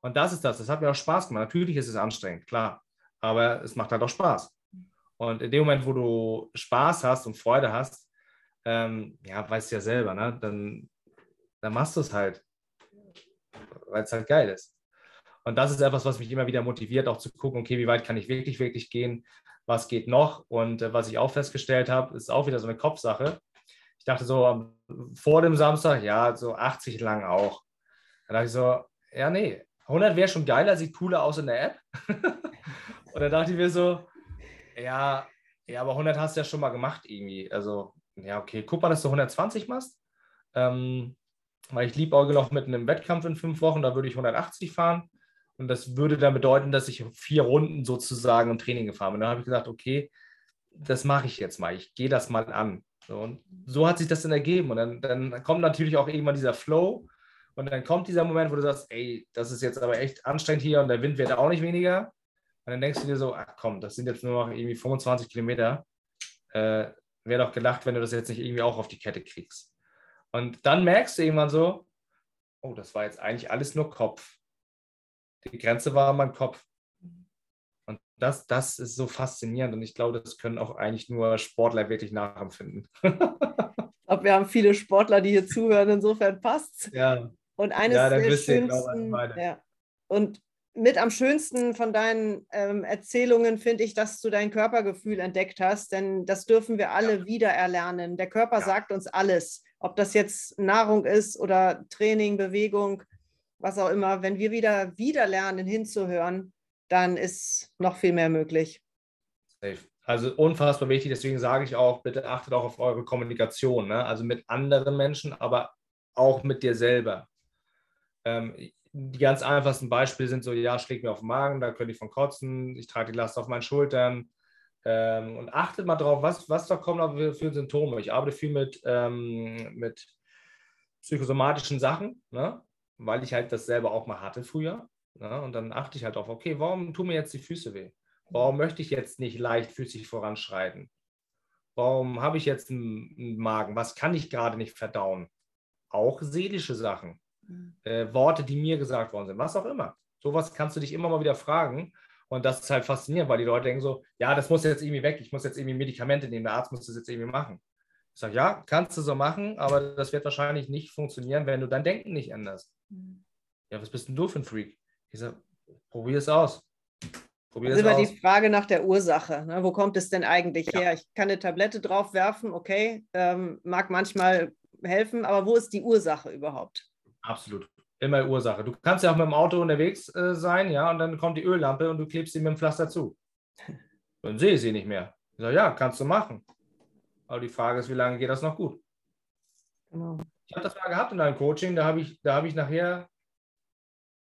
Und das ist das. Das hat mir auch Spaß gemacht. Natürlich ist es anstrengend, klar. Aber es macht halt auch Spaß. Und in dem Moment, wo du Spaß hast und Freude hast, ähm, ja, weißt du ja selber, ne? dann, dann machst du es halt. weil es halt geil ist. Und das ist etwas, was mich immer wieder motiviert, auch zu gucken, okay, wie weit kann ich wirklich, wirklich gehen, was geht noch. Und äh, was ich auch festgestellt habe, ist auch wieder so eine Kopfsache. Ich dachte so vor dem Samstag, ja, so 80 lang auch. Dann dachte ich so, ja, nee, 100 wäre schon geiler, sieht cooler aus in der App. und dann dachte ich mir so, ja, ja, aber 100 hast du ja schon mal gemacht irgendwie. Also, ja, okay, guck mal, dass du 120 machst. Ähm, weil ich liebe liebäuge noch mit einem Wettkampf in fünf Wochen, da würde ich 180 fahren. Und das würde dann bedeuten, dass ich vier Runden sozusagen im Training gefahren bin. Da habe ich gesagt, okay, das mache ich jetzt mal. Ich gehe das mal an. Und so hat sich das dann ergeben. Und dann, dann kommt natürlich auch irgendwann dieser Flow. Und dann kommt dieser Moment, wo du sagst, ey, das ist jetzt aber echt anstrengend hier und der Wind wird auch nicht weniger. Und dann denkst du dir so, ach komm, das sind jetzt nur noch irgendwie 25 Kilometer. Äh, Wäre doch gelacht, wenn du das jetzt nicht irgendwie auch auf die Kette kriegst. Und dann merkst du irgendwann so, oh, das war jetzt eigentlich alles nur Kopf. Die Grenze war mein Kopf. Und das, das ist so faszinierend und ich glaube, das können auch eigentlich nur Sportler wirklich nachempfinden. ich glaube, wir haben viele Sportler, die hier zuhören, insofern passt Ja. Und eines ja, der schönsten, ja. und mit am schönsten von deinen ähm, Erzählungen finde ich, dass du dein Körpergefühl entdeckt hast, denn das dürfen wir alle ja. wieder erlernen. Der Körper ja. sagt uns alles, ob das jetzt Nahrung ist oder Training, Bewegung was auch immer, wenn wir wieder, wieder lernen, hinzuhören, dann ist noch viel mehr möglich. Safe. Also unfassbar wichtig, deswegen sage ich auch, bitte achtet auch auf eure Kommunikation, ne? also mit anderen Menschen, aber auch mit dir selber. Ähm, die ganz einfachsten Beispiele sind so, ja, schlägt mir auf den Magen, da könnte ich von kotzen, ich trage die Last auf meinen Schultern. Ähm, und achtet mal drauf, was, was da kommen für Symptome. Ich arbeite viel mit, ähm, mit psychosomatischen Sachen. Ne? Weil ich halt das selber auch mal hatte früher. Ne? und dann achte ich halt auf, okay, warum tun mir jetzt die Füße weh? Warum möchte ich jetzt nicht leichtfüßig voranschreiten? Warum habe ich jetzt einen, einen, Magen? Was kann ich gerade nicht verdauen? Auch seelische Sachen, mhm. äh, Worte, die mir gesagt worden sind, was auch immer. Sowas kannst du dich immer mal wieder fragen. Und das ist halt faszinierend, weil die Leute denken so, ja, das muss jetzt irgendwie weg, ich muss jetzt irgendwie Medikamente nehmen, der Arzt muss das jetzt irgendwie machen. Ich sage, ja, kannst du so machen, aber das wird wahrscheinlich nicht funktionieren, wenn du dein Denken nicht änderst. Mhm. Ja, was bist denn du für ein Freak? Ich sage, probier es aus. Probier das ist immer aus. die Frage nach der Ursache. Ne? Wo kommt es denn eigentlich ja. her? Ich kann eine Tablette drauf werfen, okay, ähm, mag manchmal helfen, aber wo ist die Ursache überhaupt? Absolut. Immer Ursache. Du kannst ja auch mit dem Auto unterwegs äh, sein, ja, und dann kommt die Öllampe und du klebst sie mit dem Pflaster zu. Dann sehe ich sie nicht mehr. Ich sage, ja, kannst du machen. Aber die Frage ist, wie lange geht das noch gut? Genau. Ich habe das mal gehabt in einem Coaching, da habe ich, hab ich nachher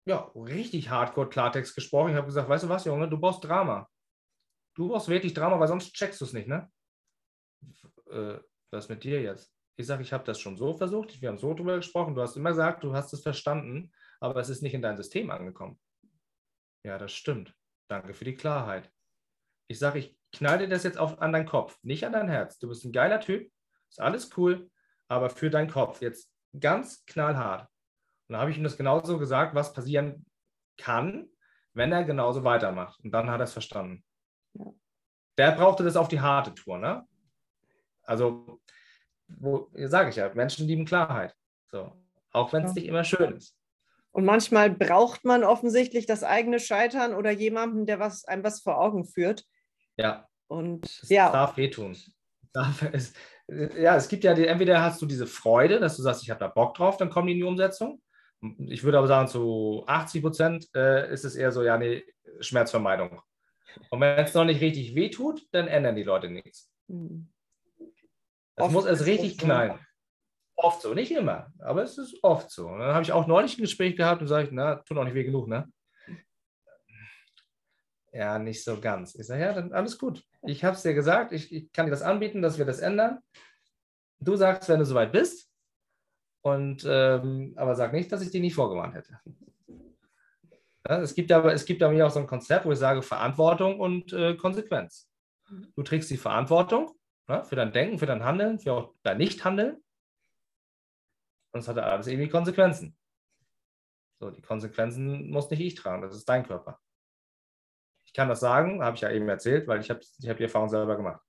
ja, richtig hardcore Klartext gesprochen. Ich habe gesagt, weißt du was, Junge, du brauchst Drama. Du brauchst wirklich Drama, weil sonst checkst du es nicht, ne? Äh, was mit dir jetzt? Ich sage, ich habe das schon so versucht, wir haben so drüber gesprochen, du hast immer gesagt, du hast es verstanden, aber es ist nicht in dein System angekommen. Ja, das stimmt. Danke für die Klarheit. Ich sage, ich knall dir das jetzt auf, an deinen Kopf, nicht an dein Herz. Du bist ein geiler Typ, ist alles cool, aber für deinen Kopf jetzt ganz knallhart. Und da habe ich ihm das genauso gesagt, was passieren kann, wenn er genauso weitermacht. Und dann hat er es verstanden. Ja. Der brauchte das auf die harte Tour, ne? Also, wo sage ich ja, Menschen lieben Klarheit. So, auch wenn es ja. nicht immer schön ist. Und manchmal braucht man offensichtlich das eigene Scheitern oder jemanden, der was, einem was vor Augen führt. Ja. Und das ja. darf wehtun. Darf, es, ja, es gibt ja, die, entweder hast du diese Freude, dass du sagst, ich habe da Bock drauf, dann kommen die in die Umsetzung. Ich würde aber sagen, zu 80 Prozent äh, ist es eher so, ja, nee, Schmerzvermeidung. Und wenn es noch nicht richtig wehtut, dann ändern die Leute nichts. Mhm. Oft muss es richtig knallen. Oft so, nicht immer, aber es ist oft so. Und dann habe ich auch neulich ein Gespräch gehabt und sage ich, na, tut auch nicht weh genug, ne? Ja, nicht so ganz. Ich sage, ja, dann alles gut. Ich habe es dir gesagt, ich, ich, kann dir das anbieten, dass wir das ändern. Du sagst, wenn du soweit bist. Und, ähm, aber sag nicht, dass ich dir nicht vorgewarnt hätte. Ja, es, gibt aber, es gibt bei mir auch so ein Konzept, wo ich sage Verantwortung und äh, Konsequenz. Du trägst die Verantwortung ja, für dein Denken, für dein Handeln, für auch dein Nichthandeln. Und es hat alles irgendwie Konsequenzen. So, die Konsequenzen muss nicht ich tragen, das ist dein Körper. Ich kann das sagen, habe ich ja eben erzählt, weil ich habe ich hab die Erfahrung selber gemacht.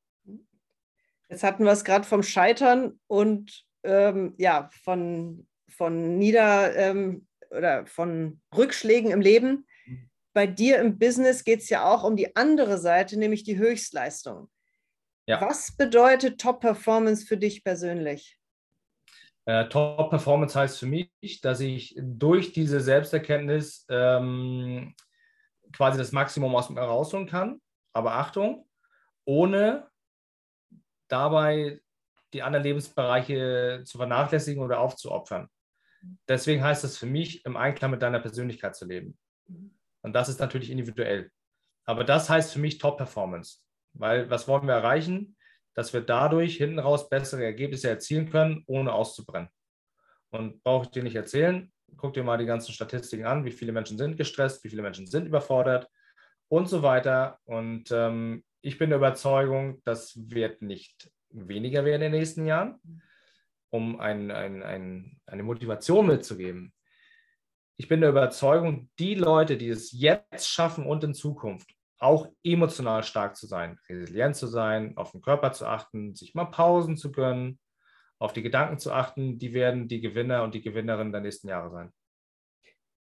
Jetzt hatten wir es gerade vom Scheitern und ähm, ja, von, von Nieder ähm, oder von Rückschlägen im Leben. Mhm. Bei dir im Business geht es ja auch um die andere Seite, nämlich die Höchstleistung. Ja. Was bedeutet Top-Performance für dich persönlich? Äh, Top-Performance heißt für mich, dass ich durch diese Selbsterkenntnis ähm, quasi das Maximum aus mir rausholen kann. Aber Achtung, ohne dabei die anderen Lebensbereiche zu vernachlässigen oder aufzuopfern. Deswegen heißt es für mich, im Einklang mit deiner Persönlichkeit zu leben. Und das ist natürlich individuell. Aber das heißt für mich Top-Performance. Weil was wollen wir erreichen? Dass wir dadurch hinten raus bessere Ergebnisse erzielen können, ohne auszubrennen. Und brauche ich dir nicht erzählen, guck dir mal die ganzen Statistiken an, wie viele Menschen sind gestresst, wie viele Menschen sind überfordert und so weiter. Und ähm, ich bin der Überzeugung, das wird nicht weniger werden in den nächsten Jahren, um ein, ein, ein, eine Motivation mitzugeben. Ich bin der Überzeugung, die Leute, die es jetzt schaffen und in Zukunft, auch emotional stark zu sein, resilient zu sein, auf den Körper zu achten, sich mal Pausen zu gönnen, auf die Gedanken zu achten, die werden die Gewinner und die Gewinnerinnen der nächsten Jahre sein.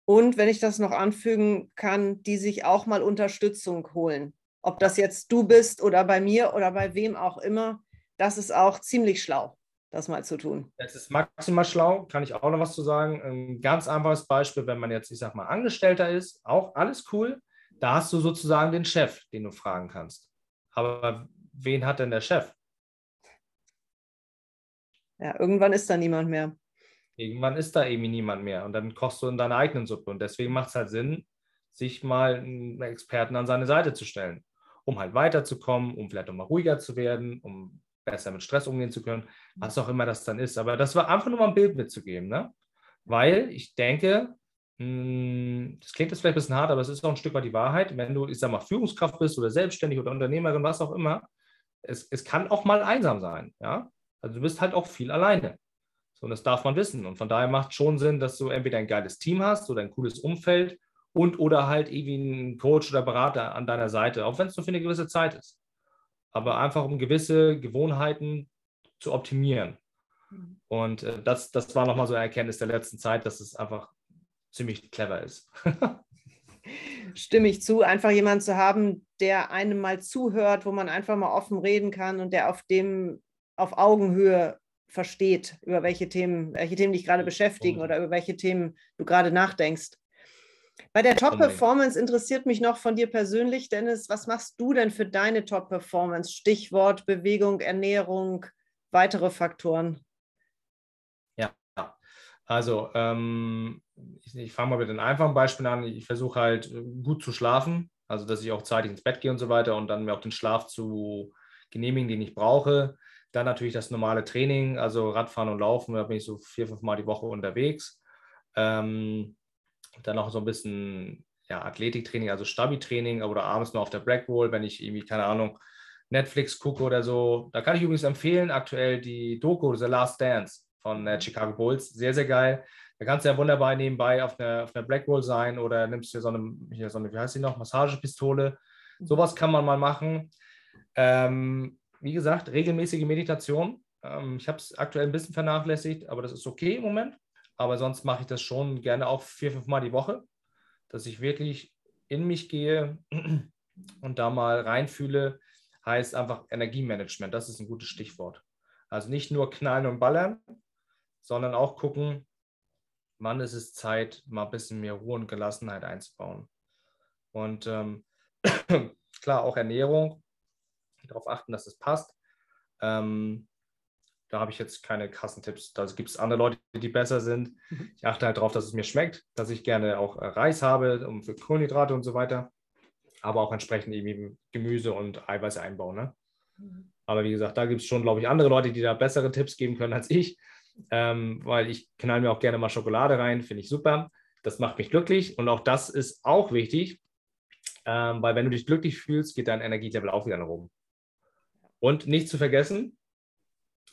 Und wenn ich das noch anfügen kann, die sich auch mal Unterstützung holen. Ob das jetzt du bist oder bei mir oder bei wem auch immer, das ist auch ziemlich schlau, das mal zu tun. Das ist maximal schlau, kann ich auch noch was zu sagen. Ein ganz einfaches Beispiel, wenn man jetzt, ich sag mal, Angestellter ist, auch alles cool. Da hast du sozusagen den Chef, den du fragen kannst. Aber wen hat denn der Chef? Ja, irgendwann ist da niemand mehr. Irgendwann ist da eben niemand mehr und dann kochst du in deiner eigenen Suppe. Und deswegen macht es halt Sinn, sich mal einen Experten an seine Seite zu stellen, um halt weiterzukommen, um vielleicht auch mal ruhiger zu werden, um besser mit Stress umgehen zu können, was auch immer das dann ist. Aber das war einfach nur mal ein Bild mitzugeben, ne? Weil ich denke, hm, das klingt jetzt vielleicht ein bisschen hart, aber es ist auch ein Stück weit die Wahrheit. Wenn du, ich sag mal, Führungskraft bist oder selbstständig oder Unternehmerin, was auch immer, es, es kann auch mal einsam sein, ja? Also du bist halt auch viel alleine. So, und das darf man wissen. Und von daher macht es schon Sinn, dass du entweder ein geiles Team hast oder ein cooles Umfeld und oder halt irgendwie einen Coach oder Berater an deiner Seite, auch wenn es nur für eine gewisse Zeit ist. Aber einfach um gewisse Gewohnheiten zu optimieren. Mhm. Und äh, das, das war nochmal so eine Erkenntnis der letzten Zeit, dass es einfach ziemlich clever ist. Stimme ich zu, einfach jemanden zu haben, der einem mal zuhört, wo man einfach mal offen reden kann und der auf dem auf Augenhöhe versteht, über welche Themen, welche Themen dich gerade beschäftigen oder über welche Themen du gerade nachdenkst. Bei der Top-Performance interessiert mich noch von dir persönlich, Dennis, was machst du denn für deine Top-Performance? Stichwort Bewegung, Ernährung, weitere Faktoren. Ja, also ähm, ich, ich fange mal mit einem einfachen Beispiel an. Ich versuche halt gut zu schlafen, also dass ich auch zeitig ins Bett gehe und so weiter und dann mir auch den Schlaf zu genehmigen, den ich brauche. Dann natürlich das normale Training, also Radfahren und Laufen, da bin ich so vier, fünf Mal die Woche unterwegs. Ähm, dann noch so ein bisschen ja, Athletiktraining, also Stabi-Training oder abends nur auf der Brackwall, wenn ich irgendwie, keine Ahnung, Netflix gucke oder so. Da kann ich übrigens empfehlen, aktuell die Doku The Last Dance von äh, Chicago Bulls. Sehr, sehr geil. Da kannst du ja wunderbar nebenbei auf einer, auf einer Blackwall sein oder nimmst dir so eine, hier so eine, wie heißt die noch, Massagepistole. Mhm. Sowas kann man mal machen. Ähm, wie gesagt, regelmäßige Meditation. Ähm, ich habe es aktuell ein bisschen vernachlässigt, aber das ist okay im Moment. Aber sonst mache ich das schon gerne auch vier, fünf Mal die Woche, dass ich wirklich in mich gehe und da mal reinfühle, heißt einfach Energiemanagement. Das ist ein gutes Stichwort. Also nicht nur knallen und ballern, sondern auch gucken, wann ist es Zeit, mal ein bisschen mehr Ruhe und Gelassenheit einzubauen. Und ähm, klar, auch Ernährung darauf achten, dass es passt. Ähm, da habe ich jetzt keine Kassentipps. Da gibt es andere Leute, die besser sind. Mhm. Ich achte halt darauf, dass es mir schmeckt, dass ich gerne auch äh, Reis habe, um für Kohlenhydrate und so weiter. Aber auch entsprechend eben Gemüse und Eiweiße einbauen. Ne? Mhm. Aber wie gesagt, da gibt es schon, glaube ich, andere Leute, die da bessere Tipps geben können als ich. Ähm, weil ich knall mir auch gerne mal Schokolade rein, finde ich super. Das macht mich glücklich und auch das ist auch wichtig, ähm, weil wenn du dich glücklich fühlst, geht dein Energielevel auch wieder nach oben. Und nicht zu vergessen,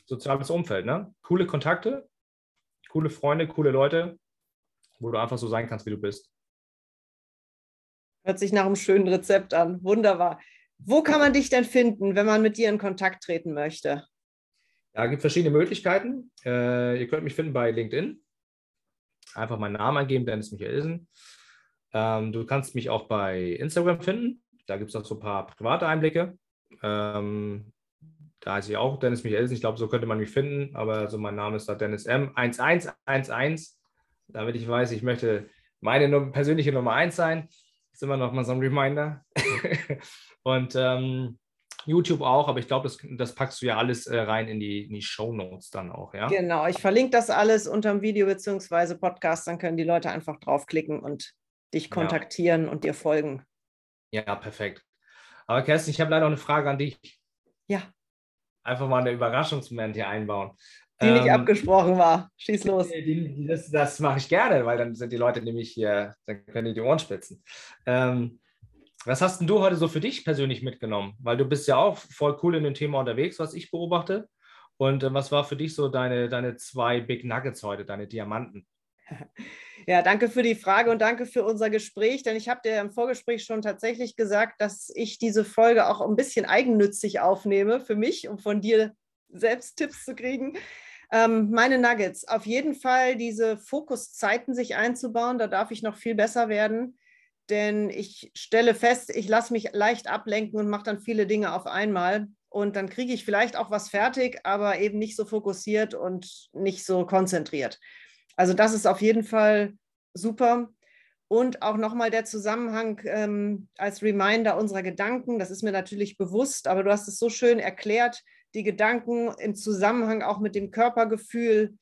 soziales Umfeld. Ne? Coole Kontakte, coole Freunde, coole Leute, wo du einfach so sein kannst, wie du bist. Hört sich nach einem schönen Rezept an. Wunderbar. Wo kann man dich denn finden, wenn man mit dir in Kontakt treten möchte? Ja, es gibt verschiedene Möglichkeiten. Äh, ihr könnt mich finden bei LinkedIn. Einfach meinen Namen eingeben, Dennis Michaelsen. Ähm, du kannst mich auch bei Instagram finden. Da gibt es auch so ein paar private Einblicke. Ähm, da heiße ich auch Dennis Michaelsen. Ich glaube, so könnte man mich finden. Aber so mein Name ist da Dennis M1111. Damit ich weiß, ich möchte meine persönliche Nummer 1 sein. Ist immer noch mal so ein Reminder. und ähm, YouTube auch, aber ich glaube, das, das packst du ja alles äh, rein in die, in die Show Notes dann auch, ja? Genau, ich verlinke das alles unter dem Video bzw. Podcast, dann können die Leute einfach draufklicken und dich kontaktieren ja. und dir folgen. Ja, perfekt. Aber Kerstin, ich habe leider noch eine Frage an dich. Ja. Einfach mal eine Überraschungsmoment hier einbauen. Die ähm, nicht abgesprochen war. Schieß los. Die, das, das mache ich gerne, weil dann sind die Leute nämlich hier, dann können die die Ohren spitzen. Ähm, was hast denn du heute so für dich persönlich mitgenommen? Weil du bist ja auch voll cool in dem Thema unterwegs, was ich beobachte. Und äh, was war für dich so deine, deine zwei Big Nuggets heute, deine Diamanten? Ja, danke für die Frage und danke für unser Gespräch, denn ich habe dir im Vorgespräch schon tatsächlich gesagt, dass ich diese Folge auch ein bisschen eigennützig aufnehme für mich, um von dir selbst Tipps zu kriegen. Ähm, meine Nuggets, auf jeden Fall diese Fokuszeiten sich einzubauen, da darf ich noch viel besser werden denn ich stelle fest, ich lasse mich leicht ablenken und mache dann viele Dinge auf einmal. Und dann kriege ich vielleicht auch was fertig, aber eben nicht so fokussiert und nicht so konzentriert. Also das ist auf jeden Fall super. Und auch nochmal der Zusammenhang ähm, als Reminder unserer Gedanken. Das ist mir natürlich bewusst, aber du hast es so schön erklärt, die Gedanken im Zusammenhang auch mit dem Körpergefühl,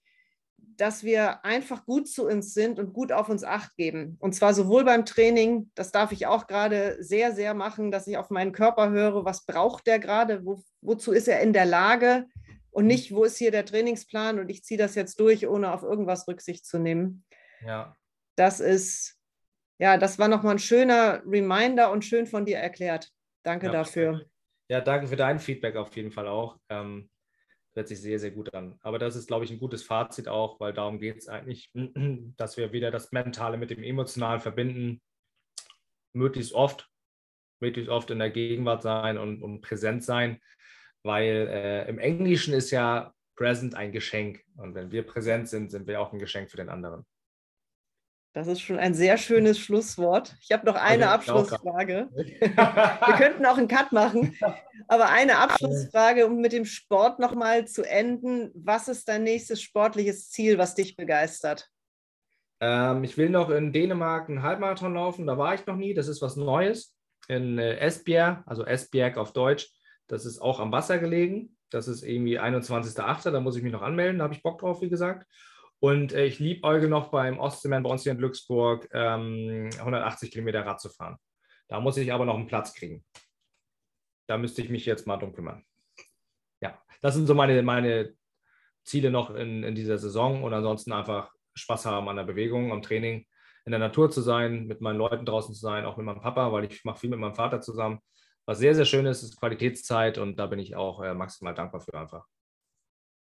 dass wir einfach gut zu uns sind und gut auf uns acht geben. Und zwar sowohl beim Training, das darf ich auch gerade sehr, sehr machen, dass ich auf meinen Körper höre, was braucht der gerade, wo, wozu ist er in der Lage und nicht, wo ist hier der Trainingsplan und ich ziehe das jetzt durch, ohne auf irgendwas Rücksicht zu nehmen. Ja. Das ist, ja, das war nochmal ein schöner Reminder und schön von dir erklärt. Danke ja, dafür. Ja, danke für dein Feedback auf jeden Fall auch. Ähm, hört sich sehr, sehr gut an. Aber das ist, glaube ich, ein gutes Fazit auch, weil darum geht es eigentlich, dass wir wieder das Mentale mit dem Emotionalen verbinden, möglichst oft, möglichst oft in der Gegenwart sein und, und präsent sein, weil äh, im Englischen ist ja present ein Geschenk. Und wenn wir präsent sind, sind wir auch ein Geschenk für den anderen. Das ist schon ein sehr schönes Schlusswort. Ich habe noch eine also, Abschlussfrage. Wir könnten auch einen Cut machen, aber eine Abschlussfrage, um mit dem Sport nochmal zu enden. Was ist dein nächstes sportliches Ziel, was dich begeistert? Ähm, ich will noch in Dänemark einen Halbmarathon laufen. Da war ich noch nie. Das ist was Neues. In äh, Esbjerg, also Esbjerg auf Deutsch. Das ist auch am Wasser gelegen. Das ist irgendwie 21.08. Da muss ich mich noch anmelden. Da habe ich Bock drauf, wie gesagt. Und äh, ich liebe Euge noch beim Ostseemann bei uns hier in Glücksburg ähm, 180 Kilometer Rad zu fahren. Da muss ich aber noch einen Platz kriegen. Da müsste ich mich jetzt mal drum kümmern. Ja, das sind so meine, meine Ziele noch in, in dieser Saison und ansonsten einfach Spaß haben an der Bewegung, am Training, in der Natur zu sein, mit meinen Leuten draußen zu sein, auch mit meinem Papa, weil ich mache viel mit meinem Vater zusammen. Was sehr, sehr schön ist, ist Qualitätszeit und da bin ich auch äh, maximal dankbar für einfach.